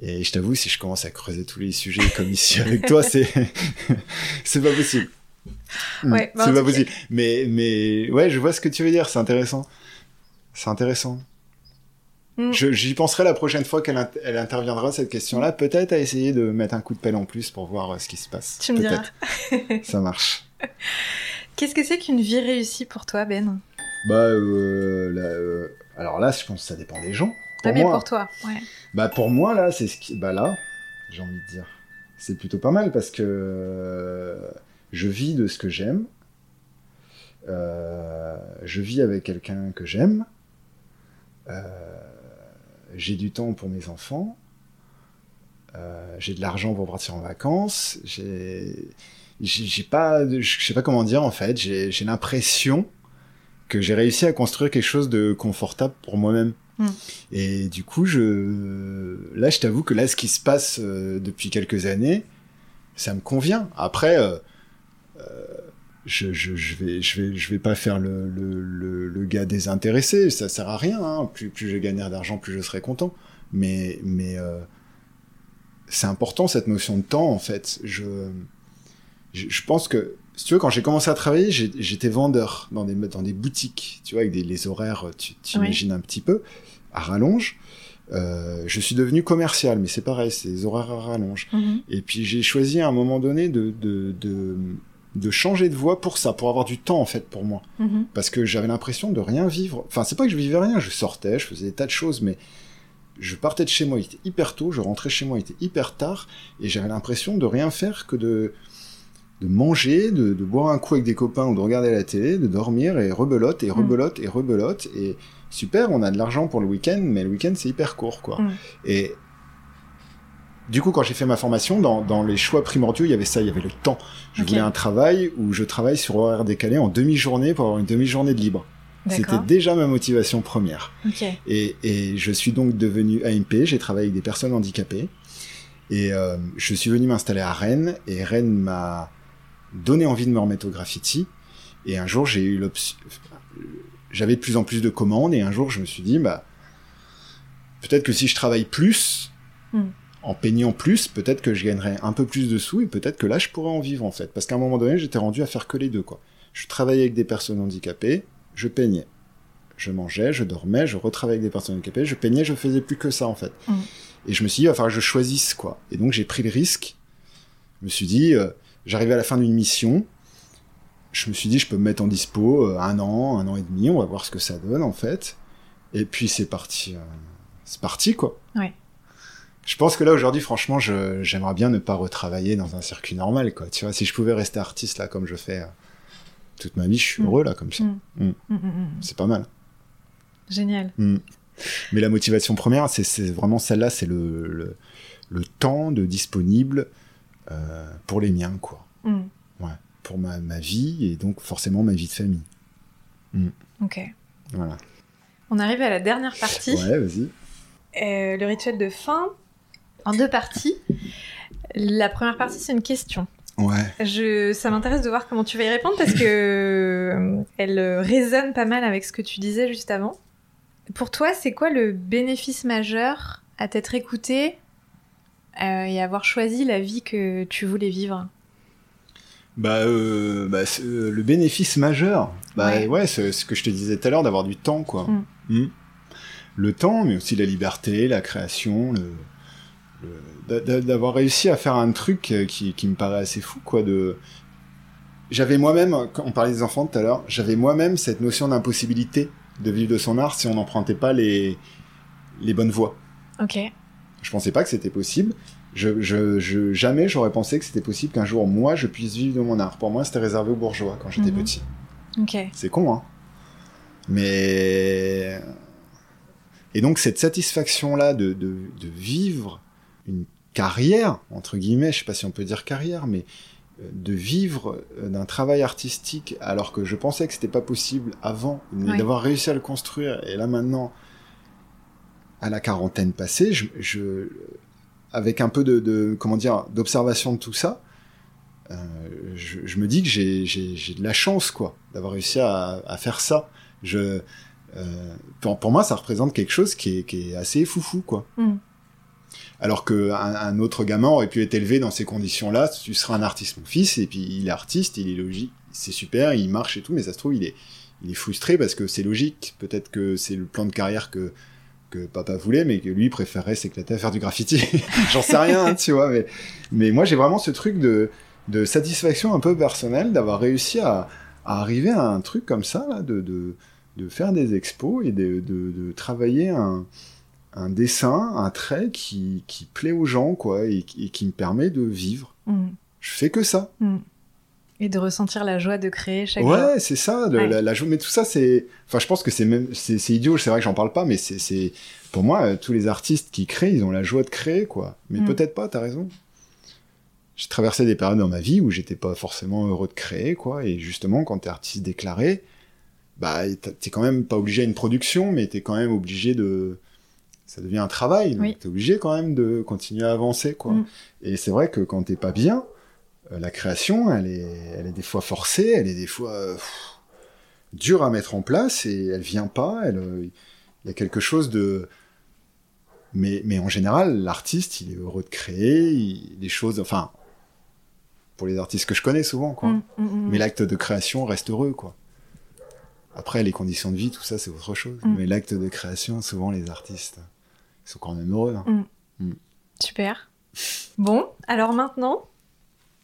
et je t'avoue, si je commence à creuser tous les sujets comme ici <laughs> avec toi, c'est <laughs> c'est pas possible. Mm, Ouais, bah, c'est pas cas- possible. Mais mais ouais, je vois ce que tu veux dire. C'est intéressant. C'est intéressant. Mm. J'y penserai la prochaine fois qu'elle elle interviendra cette question-là, peut-être à essayer de mettre un coup de pelle en plus pour voir euh, ce qui se passe. Tu me diras. <laughs> Ça marche. Qu'est-ce que c'est qu'une vie réussie pour toi, Ben Bah, euh, là, euh, alors là, je pense que ça dépend des gens. Pour Ah, mais moi, pour toi, ouais. bah pour moi là, c'est ce qui, bah là, j'ai envie de dire, c'est plutôt pas mal parce que euh, je vis de ce que j'aime, je vis avec quelqu'un que j'aime, j'ai du temps pour mes enfants, j'ai de l'argent pour partir en vacances, j'ai, j'ai pas, je sais pas comment dire en fait, j'ai, j'ai l'impression que j'ai réussi à construire quelque chose de confortable pour moi-même. Mm. Et du coup, je, là, je t'avoue que là, ce qui se passe euh, depuis quelques années, ça me convient. Après, euh, euh, je, je, je, vais, je vais, je vais pas faire le, le, le, le gars désintéressé. Ça sert à rien. Hein. Plus, plus je gagnerai d'argent, plus je serai content. Mais, mais c'est important cette notion de temps, en fait. Je, je, je pense que si tu veux, quand j'ai commencé à travailler, j'étais vendeur dans des, dans des boutiques, tu vois, avec des, les horaires, tu t'imagines un petit peu, à rallonge. Euh, je suis devenu commercial, mais c'est pareil, c'est des horaires à rallonge. Mhm. Et puis j'ai choisi à un moment donné de, de, de, de changer de voie pour ça, pour avoir du temps en fait pour moi. Mhm. Parce que j'avais l'impression de rien vivre. Enfin, c'est pas que je vivais rien, je sortais, je faisais des tas de choses, mais je partais de chez moi, il était hyper tôt, je rentrais chez moi, il était hyper tard, et j'avais l'impression de rien faire que de, de manger, de, de boire un coup avec des copains ou de regarder la télé, de dormir et rebelote et rebelote et rebelote. Et super, on a de l'argent pour le week-end, mais le week-end c'est hyper court, quoi. Mm. Et du coup, quand j'ai fait ma formation, dans, dans les choix primordiaux, il y avait ça, il y avait le temps. Je voulais un travail où je travaille sur horaire décalé en demi-journée pour avoir une demi-journée de libre. C'était déjà ma motivation première. Et je suis donc devenu AMP, j'ai travaillé avec des personnes handicapées. Et euh, je suis venu m'installer à Rennes, et Rennes m'a donné envie de me remettre au graffiti. Et un jour, j'ai eu l'option... J'avais de plus en plus de commandes, et un jour, je me suis dit, bah, peut-être que si je travaille plus, Hmm. en peignant plus, peut-être que je gagnerais un peu plus de sous, et peut-être que là, je pourrais en vivre, en fait. Parce qu'à un moment donné, j'étais rendu à faire que les deux, quoi. Je travaillais avec des personnes handicapées, je peignais. Je mangeais, je dormais, je retravaillais avec des personnes handicapées, je peignais, je faisais plus que ça, en fait. Mm. Et je me suis dit, il va falloir que je choisisse, quoi. Et donc, j'ai pris le risque. Je me suis dit, euh, j'arrivais à la fin d'une mission. Je me suis dit, je peux me mettre en dispo euh, un an, un an et demi, on va voir ce que ça donne, en fait. Et puis, c'est parti. euh, c'est parti, quoi. Ouais. Je pense que là, aujourd'hui, franchement, j'aimerais bien ne pas retravailler dans un circuit normal, quoi. Tu vois, si je pouvais rester artiste, là, comme je fais euh, toute ma vie, je suis Mm. heureux, là, comme ça. Mm. Mm. C'est pas mal. Génial. Mais la motivation première, c'est, c'est vraiment celle-là, c'est le, le, le temps de disponible euh, pour les miens, quoi. Mm. Pour ma, ma vie et donc forcément ma vie de famille. Ok. Voilà. On arrive à la dernière partie. Ouais, vas-y. Euh, le rituel de fin en deux parties. La première partie, c'est une question. Ouais. Je, ça m'intéresse de voir comment tu vas y répondre parce que euh, elle résonne pas mal avec ce que tu disais juste avant. Pour toi, c'est quoi le bénéfice majeur à t'être écouté euh, et avoir choisi la vie que tu voulais vivre Bah, euh, bah, euh, le bénéfice majeur, bah Ouais. ouais, c'est ce que je te disais tout à l'heure, d'avoir du temps, quoi. Mm. Mm. Le temps, mais aussi la liberté, la création, le, le- d'a- d'a- d'avoir réussi à faire un truc qui, qui me paraît assez fou, quoi. De, j'avais moi-même, quand on parlait des enfants tout à l'heure, j'avais moi-même cette notion d'impossibilité de vivre de son art si on n'empruntait pas les les bonnes voies. Ok. Je pensais pas que c'était possible. Je, je, je, jamais j'aurais pensé que c'était possible qu'un jour, moi, je puisse vivre de mon art. Pour moi, c'était réservé aux bourgeois quand j'étais Mhm. petit. C'est con, hein. Mais... Et donc, cette satisfaction-là de, de, de vivre une carrière, entre guillemets, je sais pas si on peut dire carrière, mais euh, de vivre euh, d'un travail artistique alors que je pensais que c'était pas possible avant, mais d'avoir réussi à le construire, et là maintenant, à la quarantaine passée, je, je avec un peu de, de comment dire d'observation de tout ça, euh, je, je me dis que j'ai de la chance quoi d'avoir réussi à, à faire ça. Je euh, pour, pour moi ça représente quelque chose qui est, qui est assez foufou quoi. Mm. Alors que un, un autre gamin aurait pu être élevé dans ces conditions-là, tu seras un artiste mon fils et puis il est artiste, il est logique, c'est super, il marche et tout, mais ça se trouve il est il est frustré parce que c'est logique, peut-être que c'est le plan de carrière que que papa voulait, mais que lui préférait s'éclater à faire du graffiti. <laughs> J'en sais rien, hein, tu vois, mais, mais moi j'ai vraiment ce truc de, de satisfaction un peu personnelle d'avoir réussi à, à arriver à un truc comme ça, là, de, de, de faire des expos et de, de, travailler un, un dessin, un trait qui, qui plaît aux gens, quoi, et, qui- et qui me permet de vivre. Mm. Je fais que ça. Mm. Et de ressentir la joie de créer chaque ouais, jour. Ouais, c'est ça, le, Ouais. la, la joie. Mais tout ça, c'est. Enfin, je pense que c'est même. C'est idiot, c'est vrai que j'en parle pas, mais c'est- c'est. Pour moi, euh, tous les artistes qui créent, ils ont la joie de créer, quoi. Mais Mm. peut-être pas, t'as raison. J'ai traversé des périodes dans ma vie où j'étais pas forcément heureux de créer, quoi. Et justement, quand t'es artiste déclaré, bah, t'es quand même pas obligé à une production, mais t'es quand même obligé de. Ça devient un travail, donc Oui. t'es obligé quand même de continuer à avancer, quoi. Mm. Et c'est vrai que quand t'es pas bien, la création, elle est, elle est des fois forcée, elle est des fois euh, pff, dure à mettre en place et elle vient pas. Euh, il y a quelque chose de. Mais, mais en général, l'artiste, il est heureux de créer, il, les choses. Enfin, pour les artistes que je connais souvent, quoi. Mm, mm, mm. Mais l'acte de création reste heureux, quoi. Après, les conditions de vie, tout ça, c'est autre chose. Mais l'acte de création, souvent, les artistes, ils sont quand même heureux. hein. Super. Bon, alors maintenant,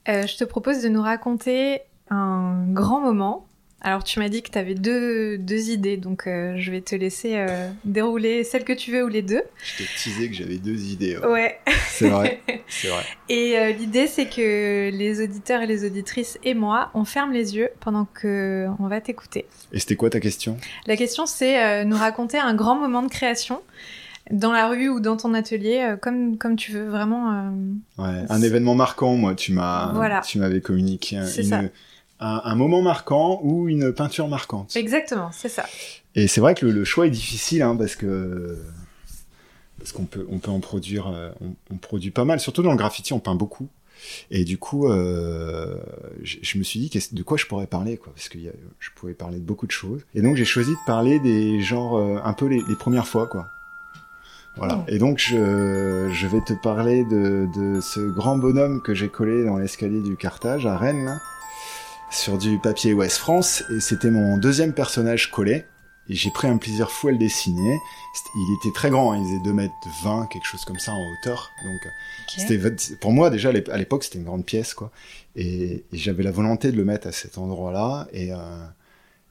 euh, je te propose de nous raconter un grand moment. Alors, tu m'as dit que tu avais deux, deux idées, donc euh, je vais te laisser euh, dérouler celle que tu veux ou les deux. Je t'ai teasé que j'avais deux idées. ouais. Ouais. C'est vrai, <laughs> c'est vrai. Et l'idée, c'est que les auditeurs et les auditrices et moi, on ferme les yeux pendant que on va t'écouter. Et c'était quoi ta question? La question, c'est nous raconter un grand moment de création dans la rue ou dans ton atelier, euh, comme, comme tu veux, vraiment. euh, Ouais, un événement marquant, moi, tu m'as, Voilà. tu m'avais communiqué un, C'est une- ça. un, un moment marquant ou une peinture marquante. Exactement, c'est ça. Et c'est vrai que le, le choix est difficile, hein, parce que parce qu'on peut, on peut en produire, euh, on, on produit pas mal. Surtout dans le graffiti, on peint beaucoup. Et du coup, euh, je, me suis dit de quoi je pourrais parler, quoi, parce que y a- je pouvais parler de beaucoup de choses. Et donc j'ai choisi de parler des genres euh, un peu les, les premières fois, quoi. Voilà. Oh. Et donc je, je vais te parler de, de ce grand bonhomme que j'ai collé dans l'escalier du Carthage à Rennes, là, sur du papier Ouest France. Et c'était mon deuxième personnage collé. Et j'ai pris un plaisir fou à le dessiner. Il était très grand, hein, il faisait 2 mètres 20, quelque chose comme ça en hauteur. Donc c'était pour moi déjà à l'époque c'était une grande pièce quoi. Et, et j'avais la volonté de le mettre à cet endroit-là. Et euh,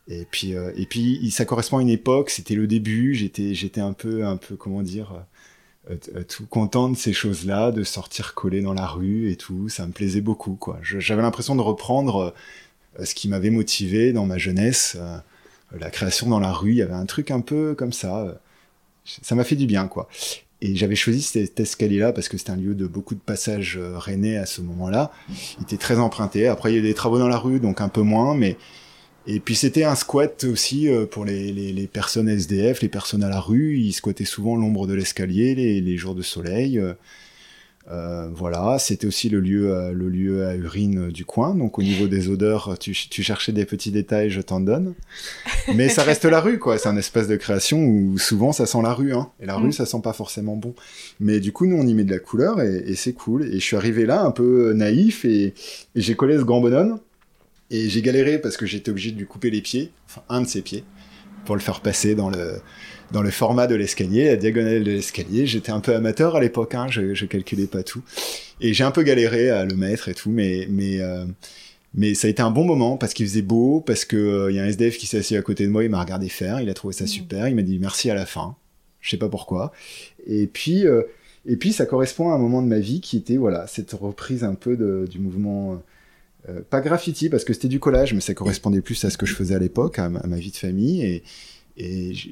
et puis euh, et puis ça correspond à une époque. C'était le début. J'étais j'étais un peu un peu comment dire euh, euh, tout content de ces choses-là, de sortir coller dans la rue et tout. Ça me plaisait beaucoup quoi. J'avais l'impression de reprendre ce qui m'avait motivé dans ma jeunesse. la création dans la rue, il y avait un truc un peu comme ça. Ça m'a fait du bien, quoi. Et j'avais choisi cet escalier-là parce que c'était un lieu de beaucoup de passages rennais à ce moment-là. Il était très emprunté. Après, il y a des travaux dans la rue, donc un peu moins, mais et puis c'était un squat aussi euh, pour les, les, les personnes SDF, les personnes à la rue. Ils squattaient souvent l'ombre de l'escalier les, les jours de soleil. Euh, voilà, c'était aussi le lieu, euh, le lieu à urine du coin. Donc au niveau des odeurs, tu, tu cherchais des petits détails, je t'en donne. Mais ça reste la rue, quoi. C'est un espace de création où souvent ça sent la rue, hein. Et la Mm. rue, ça sent pas forcément bon. Mais du coup, nous, on y met de la couleur et, et c'est cool. Et je suis arrivé là un peu naïf et, et j'ai collé ce grand bonhomme. Et j'ai galéré parce que j'étais obligé de lui couper les pieds, enfin un de ses pieds, pour le faire passer dans le, dans le format de l'escalier, la diagonale de l'escalier. J'étais un peu amateur à l'époque, hein, je, je calculais pas tout. Et j'ai un peu galéré à le mettre et tout, mais, mais, euh, mais ça a été un bon moment parce qu'il faisait beau, parce que euh, y a un SDF qui s'est assis à côté de moi, il m'a regardé faire, il a trouvé ça Mhm. super, il m'a dit merci à la fin. Je sais pas pourquoi. Et puis, euh, et puis ça correspond à un moment de ma vie qui était voilà cette reprise un peu de, du mouvement. Euh, pas graffiti parce que c'était du collage, mais ça correspondait plus à ce que je faisais à l'époque, à, ma- vie de famille, et,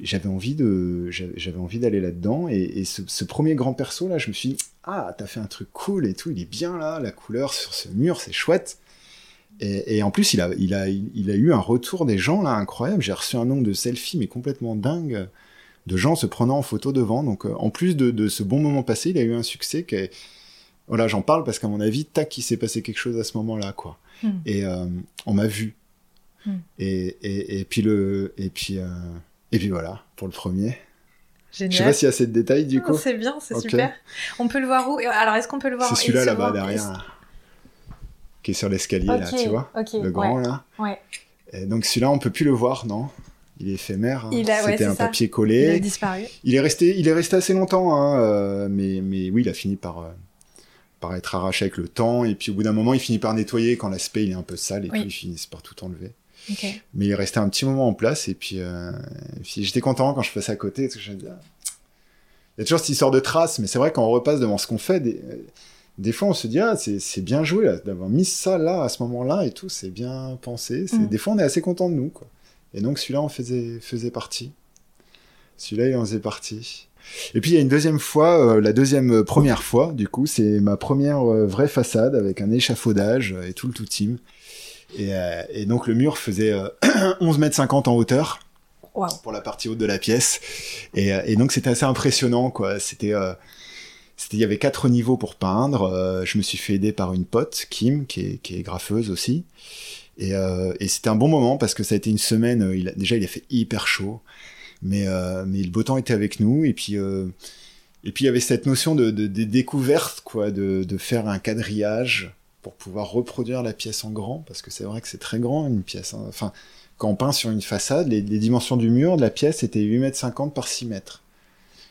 j'avais envie de, j'avais envie d'aller là-dedans. Et, ce, premier grand perso là, je me suis dit ah t'as fait un truc cool et tout, il est bien là, la couleur sur ce mur, c'est chouette. Et, et en plus il a, il a, il a eu un retour des gens là incroyable. J'ai reçu un nombre de selfies mais complètement dingue de gens se prenant en photo devant. Donc euh, en plus de, de ce bon moment passé, il a eu un succès qui est voilà, j'en parle parce qu'à mon avis, tac, il s'est passé quelque chose à ce moment-là, quoi. Hmm. Et euh, on m'a vu. Hmm. Et, et, et puis le, et puis, euh, et puis voilà pour le premier. Je sais Génial. pas s'il y a assez de détails du coup. Oh, c'est bien, c'est super. On peut le voir où? Alors, est-ce qu'on peut le voir C'est celui-là là-bas derrière, qui est sur l'escalier là, tu vois, le grand ouais, là. ouais. Et donc celui-là, on peut plus le voir, non? Il est éphémère. hein. Ouais, C'était c'est un ça. papier Il a collé. disparu. Il est resté, il est resté assez longtemps, hein, euh, mais, mais oui, il a fini par, par être arraché avec le temps. Et puis au bout d'un moment, il finit par nettoyer quand l'aspect il est un peu sale et Oui. puis ils finissent par tout enlever. Mais il est resté un petit moment en place et puis, euh, puis j'étais content quand je passais à côté parce que je il y a toujours cette histoire de traces, mais c'est vrai quand on repasse devant ce qu'on fait, des, euh, des fois on se dit ah c'est bien joué d'avoir mis ça là à ce moment-là et tout, c'est bien pensé. Mm. Des fois on est assez content de nous quoi. Et donc celui-là en faisait faisait partie. Celui-là il en faisait partie. Et puis il y a une deuxième fois, euh, la deuxième euh, première fois, du coup, c'est ma première euh, vraie façade avec un échafaudage et tout le tout team. Et, et donc le mur faisait <clears throat> 11 mètres 50 en hauteur pour la partie haute de la pièce. Et, et donc c'était assez impressionnant, quoi. C'était c'était il y avait quatre niveaux pour peindre. je me suis fait aider par une pote, Kim, qui est, qui est graffeuse aussi. Et, et c'était un bon moment parce que ça a été une semaine. Il a, déjà, il a fait hyper chaud. Mais, euh, mais le beau temps était avec nous. Et puis, euh, et puis il y avait cette notion de, de, de découverte, quoi, de, de, faire un quadrillage pour pouvoir reproduire la pièce en grand, parce que c'est vrai que c'est très grand une pièce. Hein. Enfin, quand on peint sur une façade, les, les, dimensions du mur de la pièce étaient 8 mètres 50 par 6 mètres.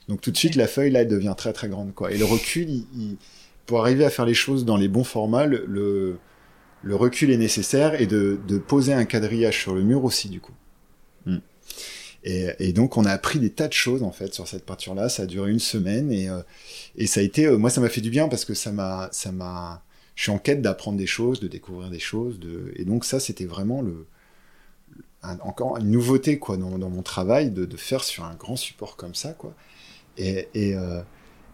Donc tout de suite, la feuille là, elle devient très très grande, quoi. Et le recul, il, pour arriver à faire les choses dans les bons formats, le, le, recul est nécessaire et de, de poser un quadrillage sur le mur aussi, du coup. Hmm. Et, donc on a appris des tas de choses en fait sur cette peinture-là. Ça a duré une semaine et, euh, et ça a été, euh, moi ça m'a fait du bien parce que ça m'a, ça m'a, je suis en quête d'apprendre des choses, de découvrir des choses, de, et donc ça c'était vraiment le, encore une nouveauté quoi dans, dans mon travail de, de, faire sur un grand support comme ça quoi. Et, et, euh,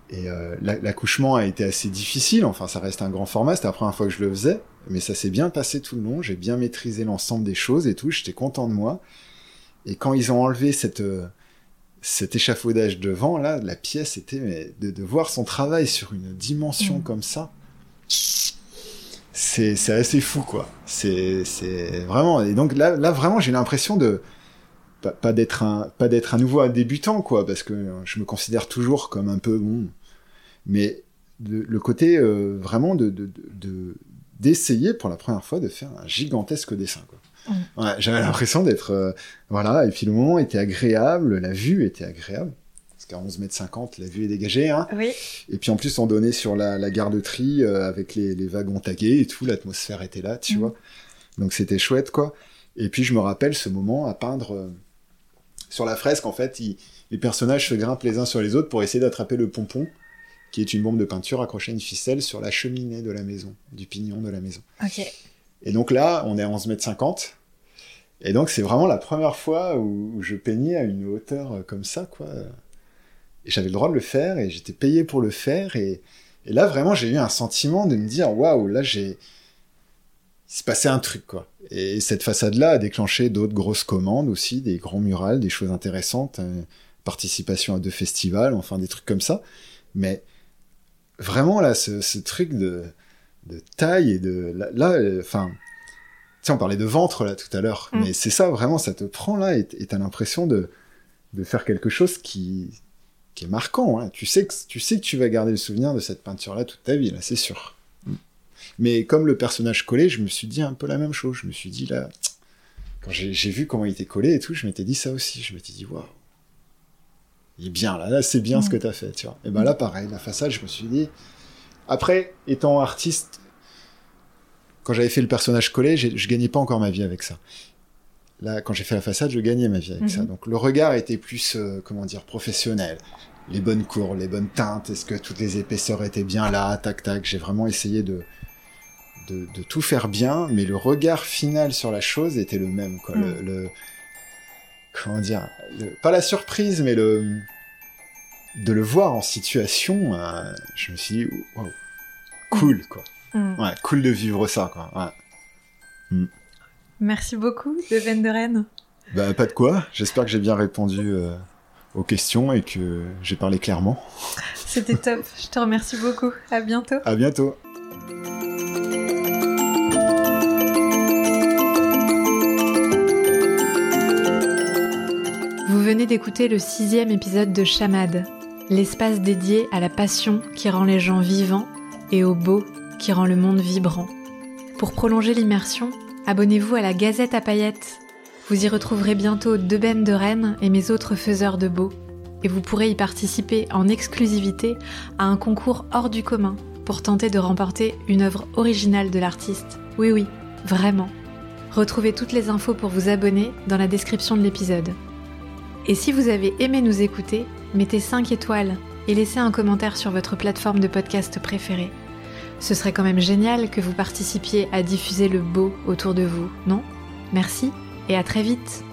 et l'accouchement a été assez difficile. Enfin ça reste un grand format. C'était la première fois que je le faisais, mais ça s'est bien passé tout le long. J'ai bien maîtrisé l'ensemble des choses et tout. J'étais content de moi. Et quand ils ont enlevé cette, euh, cet échafaudage devant, là, la pièce était de, de, voir son travail sur une dimension mm. comme ça. C'est, c'est assez fou, quoi. C'est, vraiment. Et donc là, là vraiment, j'ai l'impression de pas, pas d'être un, pas d'être à nouveau un débutant, quoi, parce que je me considère toujours comme un peu bon. Mais de, le côté euh, vraiment de, de, de, d'essayer pour la première fois de faire un gigantesque dessin, quoi. Ouais, j'avais l'impression d'être euh, voilà et puis le moment était agréable, la vue était agréable parce qu'à 11 mètres 50 la vue est dégagée hein. Oui. Et puis en plus on donnait sur la, la gare de tri euh, avec les, les, wagons tagués et tout, l'atmosphère était là, tu mm. vois. Donc c'était chouette quoi. Et puis je me rappelle ce moment à peindre euh, sur la fresque en fait, les personnages se grimpent les uns sur les autres pour essayer d'attraper le pompon qui est une bombe de peinture accrochée à une ficelle sur la cheminée de la maison, du pignon de la maison. OK. Et donc là, on est à 11 mètres 50. Et donc c'est vraiment la première fois où, je peignais à une hauteur euh, comme ça, quoi. Et j'avais le droit de le faire et j'étais payé pour le faire. Et, là, vraiment, j'ai eu un sentiment de me dire, waouh, là, j'ai... Il s'est passé un truc, quoi. Et cette façade-là a déclenché d'autres grosses commandes aussi, des grands murales, des choses intéressantes, euh, participation à deux festivals, enfin des trucs comme ça. Mais vraiment, là, ce, ce truc de de taille et de là, euh, enfin tu sais on parlait de ventre là tout à l'heure mm. mais c'est ça vraiment ça te prend là et t'as l'impression de de faire quelque chose qui qui est marquant hein. tu sais que tu sais que tu vas garder le souvenir de cette peinture là toute ta vie là c'est sûr mm. mais comme le personnage collé je me suis dit un peu la même chose je me suis dit là quand j'ai vu comment il était collé et tout je m'étais dit ça aussi je m'étais dit waouh il est bien là là c'est bien ce mm. que t'as fait tu vois et ben là pareil la façade je me suis dit après, étant artiste, quand j'avais fait le personnage collé, je gagnais pas encore ma vie avec ça. Là, quand j'ai fait la façade, je gagnais ma vie avec ça. Mhm. Donc le regard était plus, euh, comment dire, professionnel. Les bonnes courbes, les bonnes teintes, est-ce que toutes les épaisseurs étaient bien là, tac tac. J'ai vraiment essayé de, de, tout faire bien, mais le regard final sur la chose était le même. Quoi. Le, mhm. le, comment dire, pas la surprise, mais le de le voir en situation, euh, je me suis dit, wow, cool, quoi. Mm. Ouais, cool de vivre ça, quoi. Ouais. Mm. Merci beaucoup, de de Rennes. Bah, pas de quoi. J'espère que j'ai bien répondu euh, aux questions et que j'ai parlé clairement. C'était top. <laughs> Je te remercie beaucoup. À bientôt. À bientôt. Vous venez d'écouter le sixième épisode de Chamade, l'espace dédié à la passion qui rend les gens vivants et au beau qui rend le monde vibrant. Pour prolonger l'immersion, abonnez-vous à la Gazette à paillettes. Vous y retrouverez bientôt Ben de Rennes et mes autres faiseurs de beau, et vous pourrez y participer en exclusivité à un concours hors du commun pour tenter de remporter une œuvre originale de l'artiste. Oui oui, vraiment. Retrouvez toutes les infos pour vous abonner dans la description de l'épisode. Et si vous avez aimé nous écouter, mettez 5 étoiles et laissez un commentaire sur votre plateforme de podcast préférée. Ce serait quand même génial que vous participiez à diffuser le beau autour de vous, non? Merci et à très vite